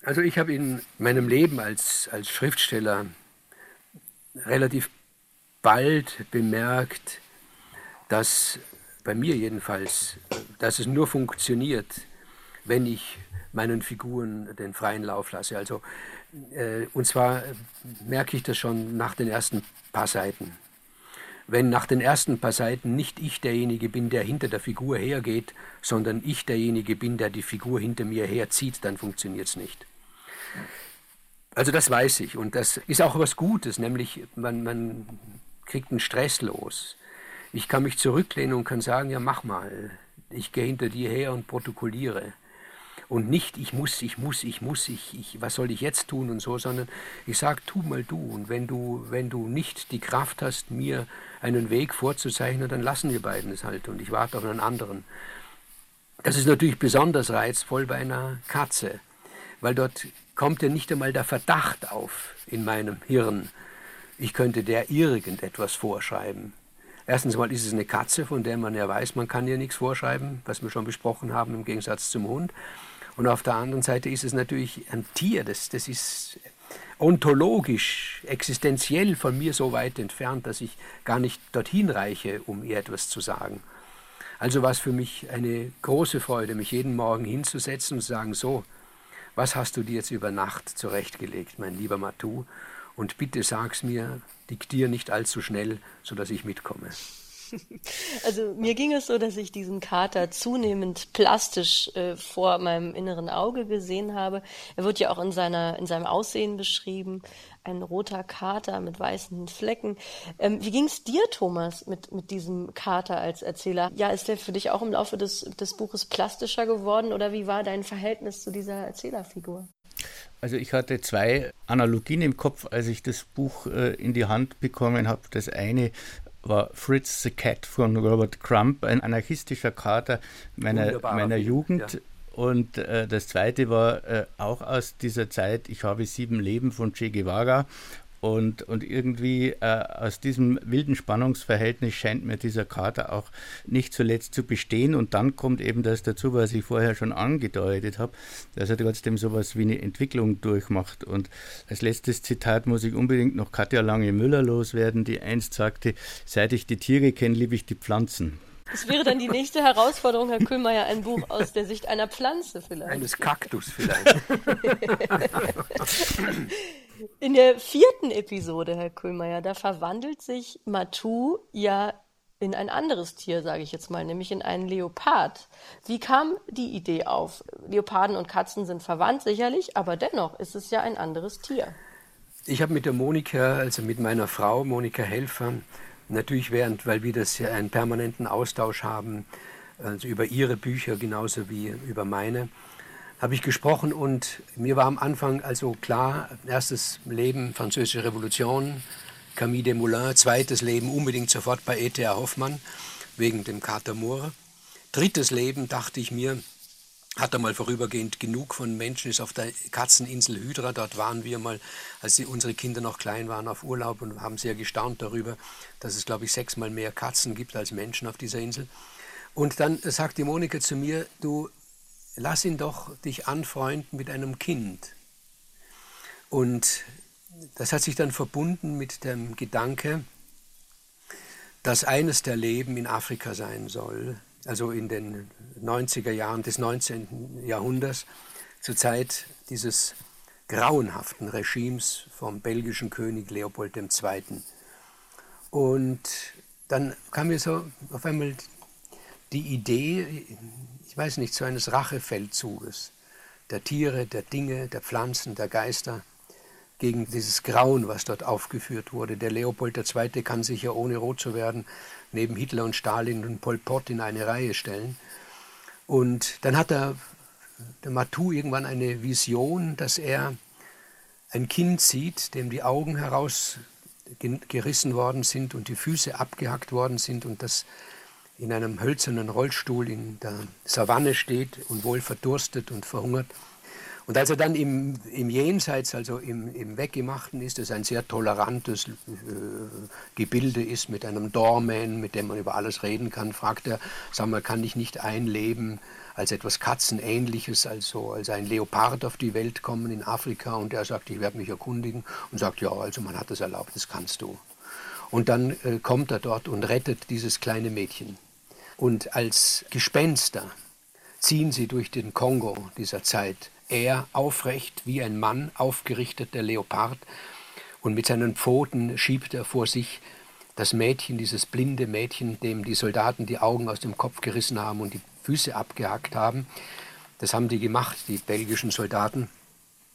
Also ich habe in meinem Leben als, als Schriftsteller relativ bald bemerkt, dass bei mir jedenfalls, dass es nur funktioniert, wenn ich meinen Figuren den freien Lauf lasse. Also, äh, und zwar merke ich das schon nach den ersten paar Seiten. Wenn nach den ersten paar Seiten nicht ich derjenige bin, der hinter der Figur hergeht, sondern ich derjenige bin, der die Figur hinter mir herzieht, dann funktioniert es nicht. Also das weiß ich und das ist auch was Gutes, nämlich man, man kriegt einen Stress los. Ich kann mich zurücklehnen und kann sagen, ja mach mal, ich gehe hinter dir her und protokolliere und nicht ich muss, ich muss, ich muss, ich, ich, was soll ich jetzt tun und so, sondern ich sage, tu mal du. Und wenn du, wenn du nicht die Kraft hast, mir einen Weg vorzuzeichnen, dann lassen wir beiden es halt und ich warte auf einen anderen. Das ist natürlich besonders reizvoll bei einer Katze, weil dort kommt ja nicht einmal der Verdacht auf in meinem Hirn, ich könnte der irgendetwas vorschreiben. Erstens mal ist es eine Katze, von der man ja weiß, man kann ihr nichts vorschreiben, was wir schon besprochen haben im Gegensatz zum Hund. Und auf der anderen Seite ist es natürlich ein Tier, das, das ist ontologisch, existenziell von mir so weit entfernt, dass ich gar nicht dorthin reiche, um ihr etwas zu sagen. Also war es für mich eine große Freude, mich jeden Morgen hinzusetzen und zu sagen, so, was hast du dir jetzt über Nacht zurechtgelegt, mein lieber Matu? Und bitte sag's mir, diktier nicht allzu schnell, sodass ich mitkomme. Also mir ging es so, dass ich diesen Kater zunehmend plastisch äh, vor meinem inneren Auge gesehen habe. Er wird ja auch in seiner in seinem Aussehen beschrieben, ein roter Kater mit weißen Flecken. Ähm, wie ging es dir, Thomas, mit mit diesem Kater als Erzähler? Ja, ist der für dich auch im Laufe des des Buches plastischer geworden oder wie war dein Verhältnis zu dieser Erzählerfigur? Also ich hatte zwei Analogien im Kopf, als ich das Buch äh, in die Hand bekommen habe. Das eine war Fritz the Cat von Robert Crump, ein anarchistischer Kater meiner, meiner Jugend. Ja. Und äh, das zweite war äh, auch aus dieser Zeit, ich habe sieben Leben von Che Guevara. Und, und irgendwie äh, aus diesem wilden Spannungsverhältnis scheint mir dieser Kater auch nicht zuletzt zu bestehen. Und dann kommt eben das dazu, was ich vorher schon angedeutet habe, dass er trotzdem sowas wie eine Entwicklung durchmacht. Und als letztes Zitat muss ich unbedingt noch Katja Lange-Müller loswerden, die einst sagte, seit ich die Tiere kenne, liebe ich die Pflanzen. Das wäre dann die nächste Herausforderung, Herr Kühlmeier, ein Buch aus der Sicht einer Pflanze vielleicht. Eines Kaktus vielleicht. In der vierten Episode, Herr Kühlmeier, da verwandelt sich Matu ja in ein anderes Tier, sage ich jetzt mal, nämlich in einen Leopard. Wie kam die Idee auf? Leoparden und Katzen sind verwandt sicherlich, aber dennoch ist es ja ein anderes Tier. Ich habe mit der Monika, also mit meiner Frau, Monika Helfer, natürlich während, weil wir das ja einen permanenten Austausch haben, also über ihre Bücher genauso wie über meine, habe ich gesprochen und mir war am Anfang also klar, erstes Leben, Französische Revolution, Camille Desmoulins, zweites Leben unbedingt sofort bei E.T.A. Hoffmann, wegen dem Kater Moore. Drittes Leben dachte ich mir, hat er mal vorübergehend genug von Menschen, ist auf der Katzeninsel Hydra, dort waren wir mal, als unsere Kinder noch klein waren, auf Urlaub und haben sehr gestaunt darüber, dass es, glaube ich, sechsmal mehr Katzen gibt als Menschen auf dieser Insel. Und dann sagt die Monika zu mir, du lass ihn doch dich anfreunden mit einem Kind. Und das hat sich dann verbunden mit dem Gedanke, dass eines der Leben in Afrika sein soll, also in den 90er Jahren des 19. Jahrhunderts, zur Zeit dieses grauenhaften Regimes vom belgischen König Leopold II. Und dann kam mir so auf einmal die Idee, ich weiß nicht, so eines Rachefeldzuges der Tiere, der Dinge, der Pflanzen, der Geister gegen dieses Grauen, was dort aufgeführt wurde. Der Leopold II. kann sich ja ohne rot zu werden neben Hitler und Stalin und Pol Pot in eine Reihe stellen. Und dann hat er, der Matou irgendwann eine Vision, dass er ein Kind sieht, dem die Augen herausgerissen worden sind und die Füße abgehackt worden sind und das in einem hölzernen Rollstuhl in der Savanne steht und wohl verdurstet und verhungert. Und als er dann im, im Jenseits, also im, im Weggemachten ist, das ein sehr tolerantes äh, Gebilde ist mit einem Doorman, mit dem man über alles reden kann, fragt er, sag mal, kann ich nicht ein Leben als etwas Katzenähnliches, also als ein Leopard auf die Welt kommen in Afrika? Und er sagt, ich werde mich erkundigen und sagt, ja, also man hat das erlaubt, das kannst du. Und dann äh, kommt er dort und rettet dieses kleine Mädchen. Und als Gespenster ziehen sie durch den Kongo dieser Zeit er aufrecht wie ein Mann, aufgerichtet der Leopard, und mit seinen Pfoten schiebt er vor sich das Mädchen, dieses blinde Mädchen, dem die Soldaten die Augen aus dem Kopf gerissen haben und die Füße abgehackt haben. Das haben die gemacht, die belgischen Soldaten,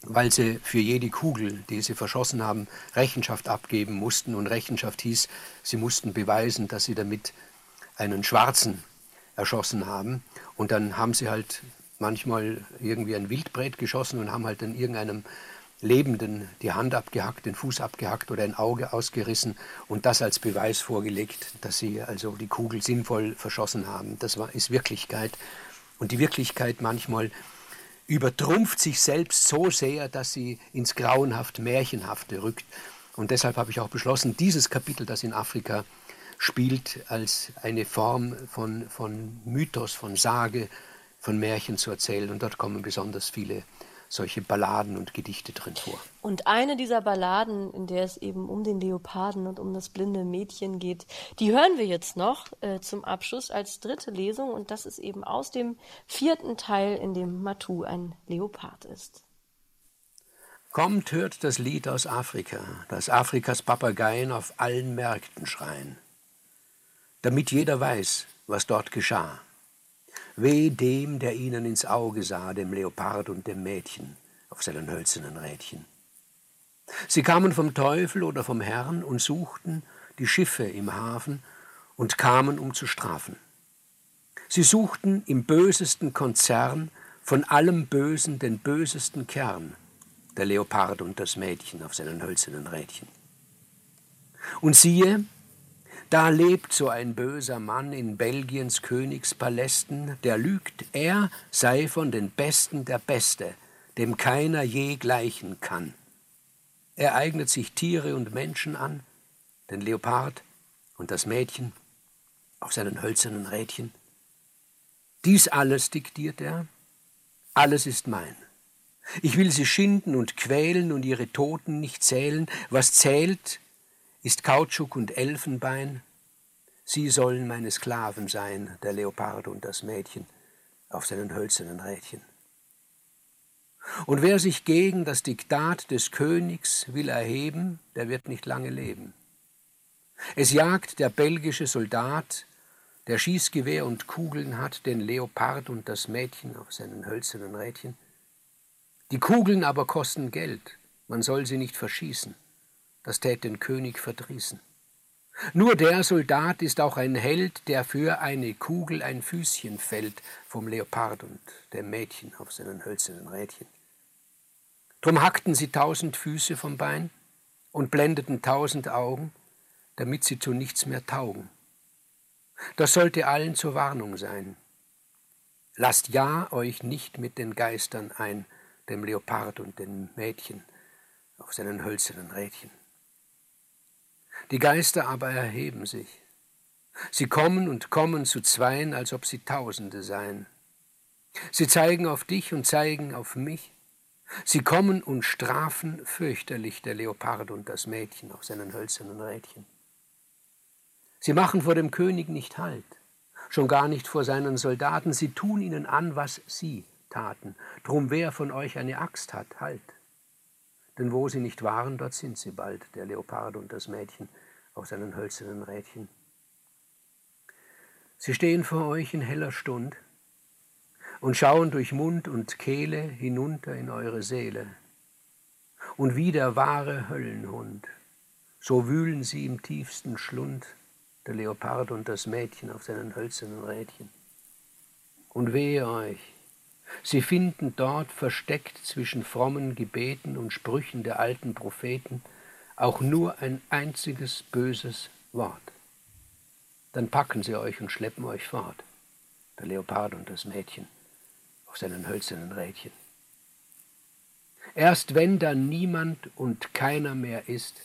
weil sie für jede Kugel, die sie verschossen haben, Rechenschaft abgeben mussten. Und Rechenschaft hieß, sie mussten beweisen, dass sie damit einen Schwarzen erschossen haben. Und dann haben sie halt manchmal irgendwie ein Wildbret geschossen und haben halt dann irgendeinem Lebenden die Hand abgehackt, den Fuß abgehackt oder ein Auge ausgerissen und das als Beweis vorgelegt, dass sie also die Kugel sinnvoll verschossen haben. Das war, ist Wirklichkeit. Und die Wirklichkeit manchmal übertrumpft sich selbst so sehr, dass sie ins grauenhaft Märchenhafte rückt. Und deshalb habe ich auch beschlossen, dieses Kapitel, das in Afrika spielt, als eine Form von, von Mythos, von Sage, von Märchen zu erzählen. Und dort kommen besonders viele solche Balladen und Gedichte drin vor. Und eine dieser Balladen, in der es eben um den Leoparden und um das blinde Mädchen geht, die hören wir jetzt noch äh, zum Abschluss als dritte Lesung. Und das ist eben aus dem vierten Teil, in dem Matu ein Leopard ist. Kommt, hört das Lied aus Afrika, das Afrikas Papageien auf allen Märkten schreien. Damit jeder weiß, was dort geschah. Weh dem, der ihnen ins Auge sah, dem Leopard und dem Mädchen auf seinen hölzernen Rädchen. Sie kamen vom Teufel oder vom Herrn und suchten die Schiffe im Hafen und kamen, um zu strafen. Sie suchten im bösesten Konzern von allem Bösen den bösesten Kern, der Leopard und das Mädchen auf seinen hölzernen Rädchen. Und siehe, da lebt so ein böser Mann in Belgiens Königspalästen, der lügt, er sei von den Besten der Beste, dem keiner je gleichen kann. Er eignet sich Tiere und Menschen an, den Leopard und das Mädchen auf seinen hölzernen Rädchen. Dies alles diktiert er, alles ist mein. Ich will sie schinden und quälen und ihre Toten nicht zählen. Was zählt, ist Kautschuk und Elfenbein. Sie sollen meine Sklaven sein, der Leopard und das Mädchen auf seinen hölzernen Rädchen. Und wer sich gegen das Diktat des Königs will erheben, der wird nicht lange leben. Es jagt der belgische Soldat, der Schießgewehr und Kugeln hat, den Leopard und das Mädchen auf seinen hölzernen Rädchen. Die Kugeln aber kosten Geld, man soll sie nicht verschießen, das tät den König verdrießen. Nur der Soldat ist auch ein Held, der für eine Kugel ein Füßchen fällt vom Leopard und dem Mädchen auf seinen hölzernen Rädchen. Drum hackten sie tausend Füße vom Bein und blendeten tausend Augen, damit sie zu nichts mehr taugen. Das sollte allen zur Warnung sein. Lasst ja euch nicht mit den Geistern ein, dem Leopard und dem Mädchen auf seinen hölzernen Rädchen. Die Geister aber erheben sich. Sie kommen und kommen zu Zweien, als ob sie Tausende seien. Sie zeigen auf dich und zeigen auf mich. Sie kommen und strafen fürchterlich der Leopard und das Mädchen auf seinen hölzernen Rädchen. Sie machen vor dem König nicht Halt, schon gar nicht vor seinen Soldaten. Sie tun ihnen an, was sie taten. Drum wer von euch eine Axt hat, Halt. Denn wo sie nicht waren, dort sind sie bald, der Leopard und das Mädchen auf seinen hölzernen Rädchen. Sie stehen vor euch in heller Stund und schauen durch Mund und Kehle hinunter in eure Seele. Und wie der wahre Höllenhund, so wühlen sie im tiefsten Schlund, der Leopard und das Mädchen auf seinen hölzernen Rädchen. Und wehe euch, sie finden dort versteckt zwischen frommen Gebeten und Sprüchen der alten Propheten auch nur ein einziges böses Wort. Dann packen sie euch und schleppen euch fort, der Leopard und das Mädchen auf seinen hölzernen Rädchen. Erst wenn dann niemand und keiner mehr ist,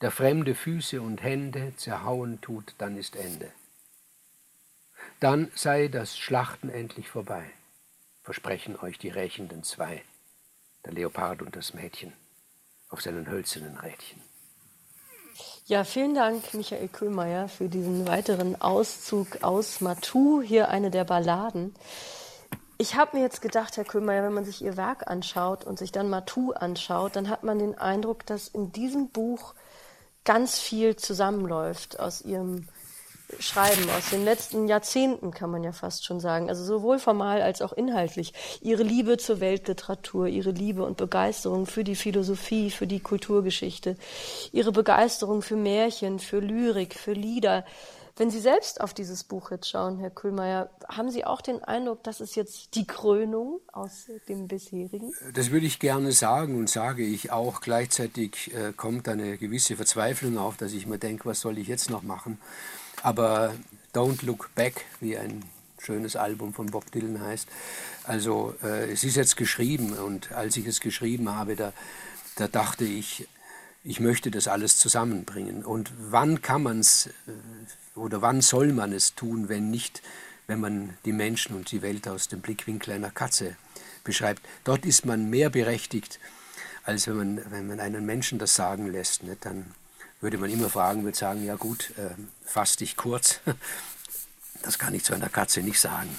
der fremde Füße und Hände zerhauen tut, dann ist Ende. Dann sei das Schlachten endlich vorbei, versprechen euch die rächenden zwei, der Leopard und das Mädchen auf seinen hölzernen Rädchen. Ja, vielen Dank, Michael Köhlmeier, für diesen weiteren Auszug aus Matu, hier eine der Balladen. Ich habe mir jetzt gedacht, Herr Köhlmeier, wenn man sich Ihr Werk anschaut und sich dann Matu anschaut, dann hat man den Eindruck, dass in diesem Buch ganz viel zusammenläuft aus Ihrem Schreiben aus den letzten Jahrzehnten, kann man ja fast schon sagen. Also sowohl formal als auch inhaltlich. Ihre Liebe zur Weltliteratur, ihre Liebe und Begeisterung für die Philosophie, für die Kulturgeschichte, ihre Begeisterung für Märchen, für Lyrik, für Lieder. Wenn Sie selbst auf dieses Buch jetzt schauen, Herr Kühlmeier, haben Sie auch den Eindruck, das ist jetzt die Krönung aus dem bisherigen? Das würde ich gerne sagen und sage ich auch. Gleichzeitig äh, kommt eine gewisse Verzweiflung auf, dass ich mir denke, was soll ich jetzt noch machen? Aber Don't Look Back, wie ein schönes Album von Bob Dylan heißt. Also äh, es ist jetzt geschrieben und als ich es geschrieben habe, da, da dachte ich, ich möchte das alles zusammenbringen. Und wann kann man es äh, oder wann soll man es tun, wenn nicht, wenn man die Menschen und die Welt aus dem Blickwinkel einer Katze beschreibt. Dort ist man mehr berechtigt, als wenn man, wenn man einen Menschen das sagen lässt. Nicht? Dann würde man immer fragen, würde sagen, ja gut, äh, fass dich kurz. Das kann ich zu einer Katze nicht sagen.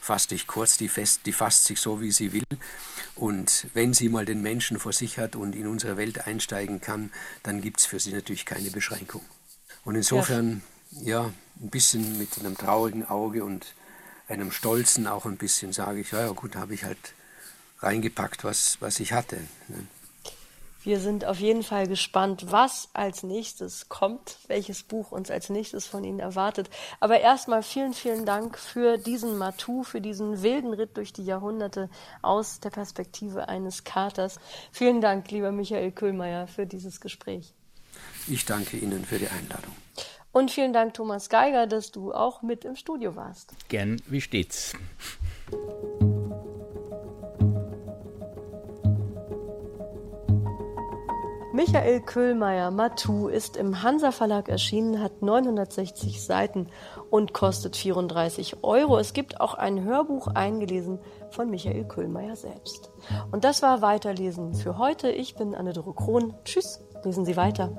Fass dich kurz, die, fest, die fasst sich so, wie sie will. Und wenn sie mal den Menschen vor sich hat und in unsere Welt einsteigen kann, dann gibt es für sie natürlich keine Beschränkung. Und insofern ja, ein bisschen mit einem traurigen Auge und einem stolzen auch ein bisschen sage ich, ja, ja gut, habe ich halt reingepackt, was, was ich hatte. Ne? Wir sind auf jeden Fall gespannt, was als nächstes kommt, welches Buch uns als nächstes von Ihnen erwartet. Aber erstmal vielen, vielen Dank für diesen Matou, für diesen wilden Ritt durch die Jahrhunderte aus der Perspektive eines Katers. Vielen Dank, lieber Michael Köhlmeier, für dieses Gespräch. Ich danke Ihnen für die Einladung. Und vielen Dank, Thomas Geiger, dass du auch mit im Studio warst. Gern, wie stets. Michael Köhlmeier, Matou, ist im Hansa Verlag erschienen, hat 960 Seiten und kostet 34 Euro. Es gibt auch ein Hörbuch eingelesen von Michael Köhlmeier selbst. Und das war Weiterlesen für heute. Ich bin Anne-Dore Krohn. Tschüss, lesen Sie weiter.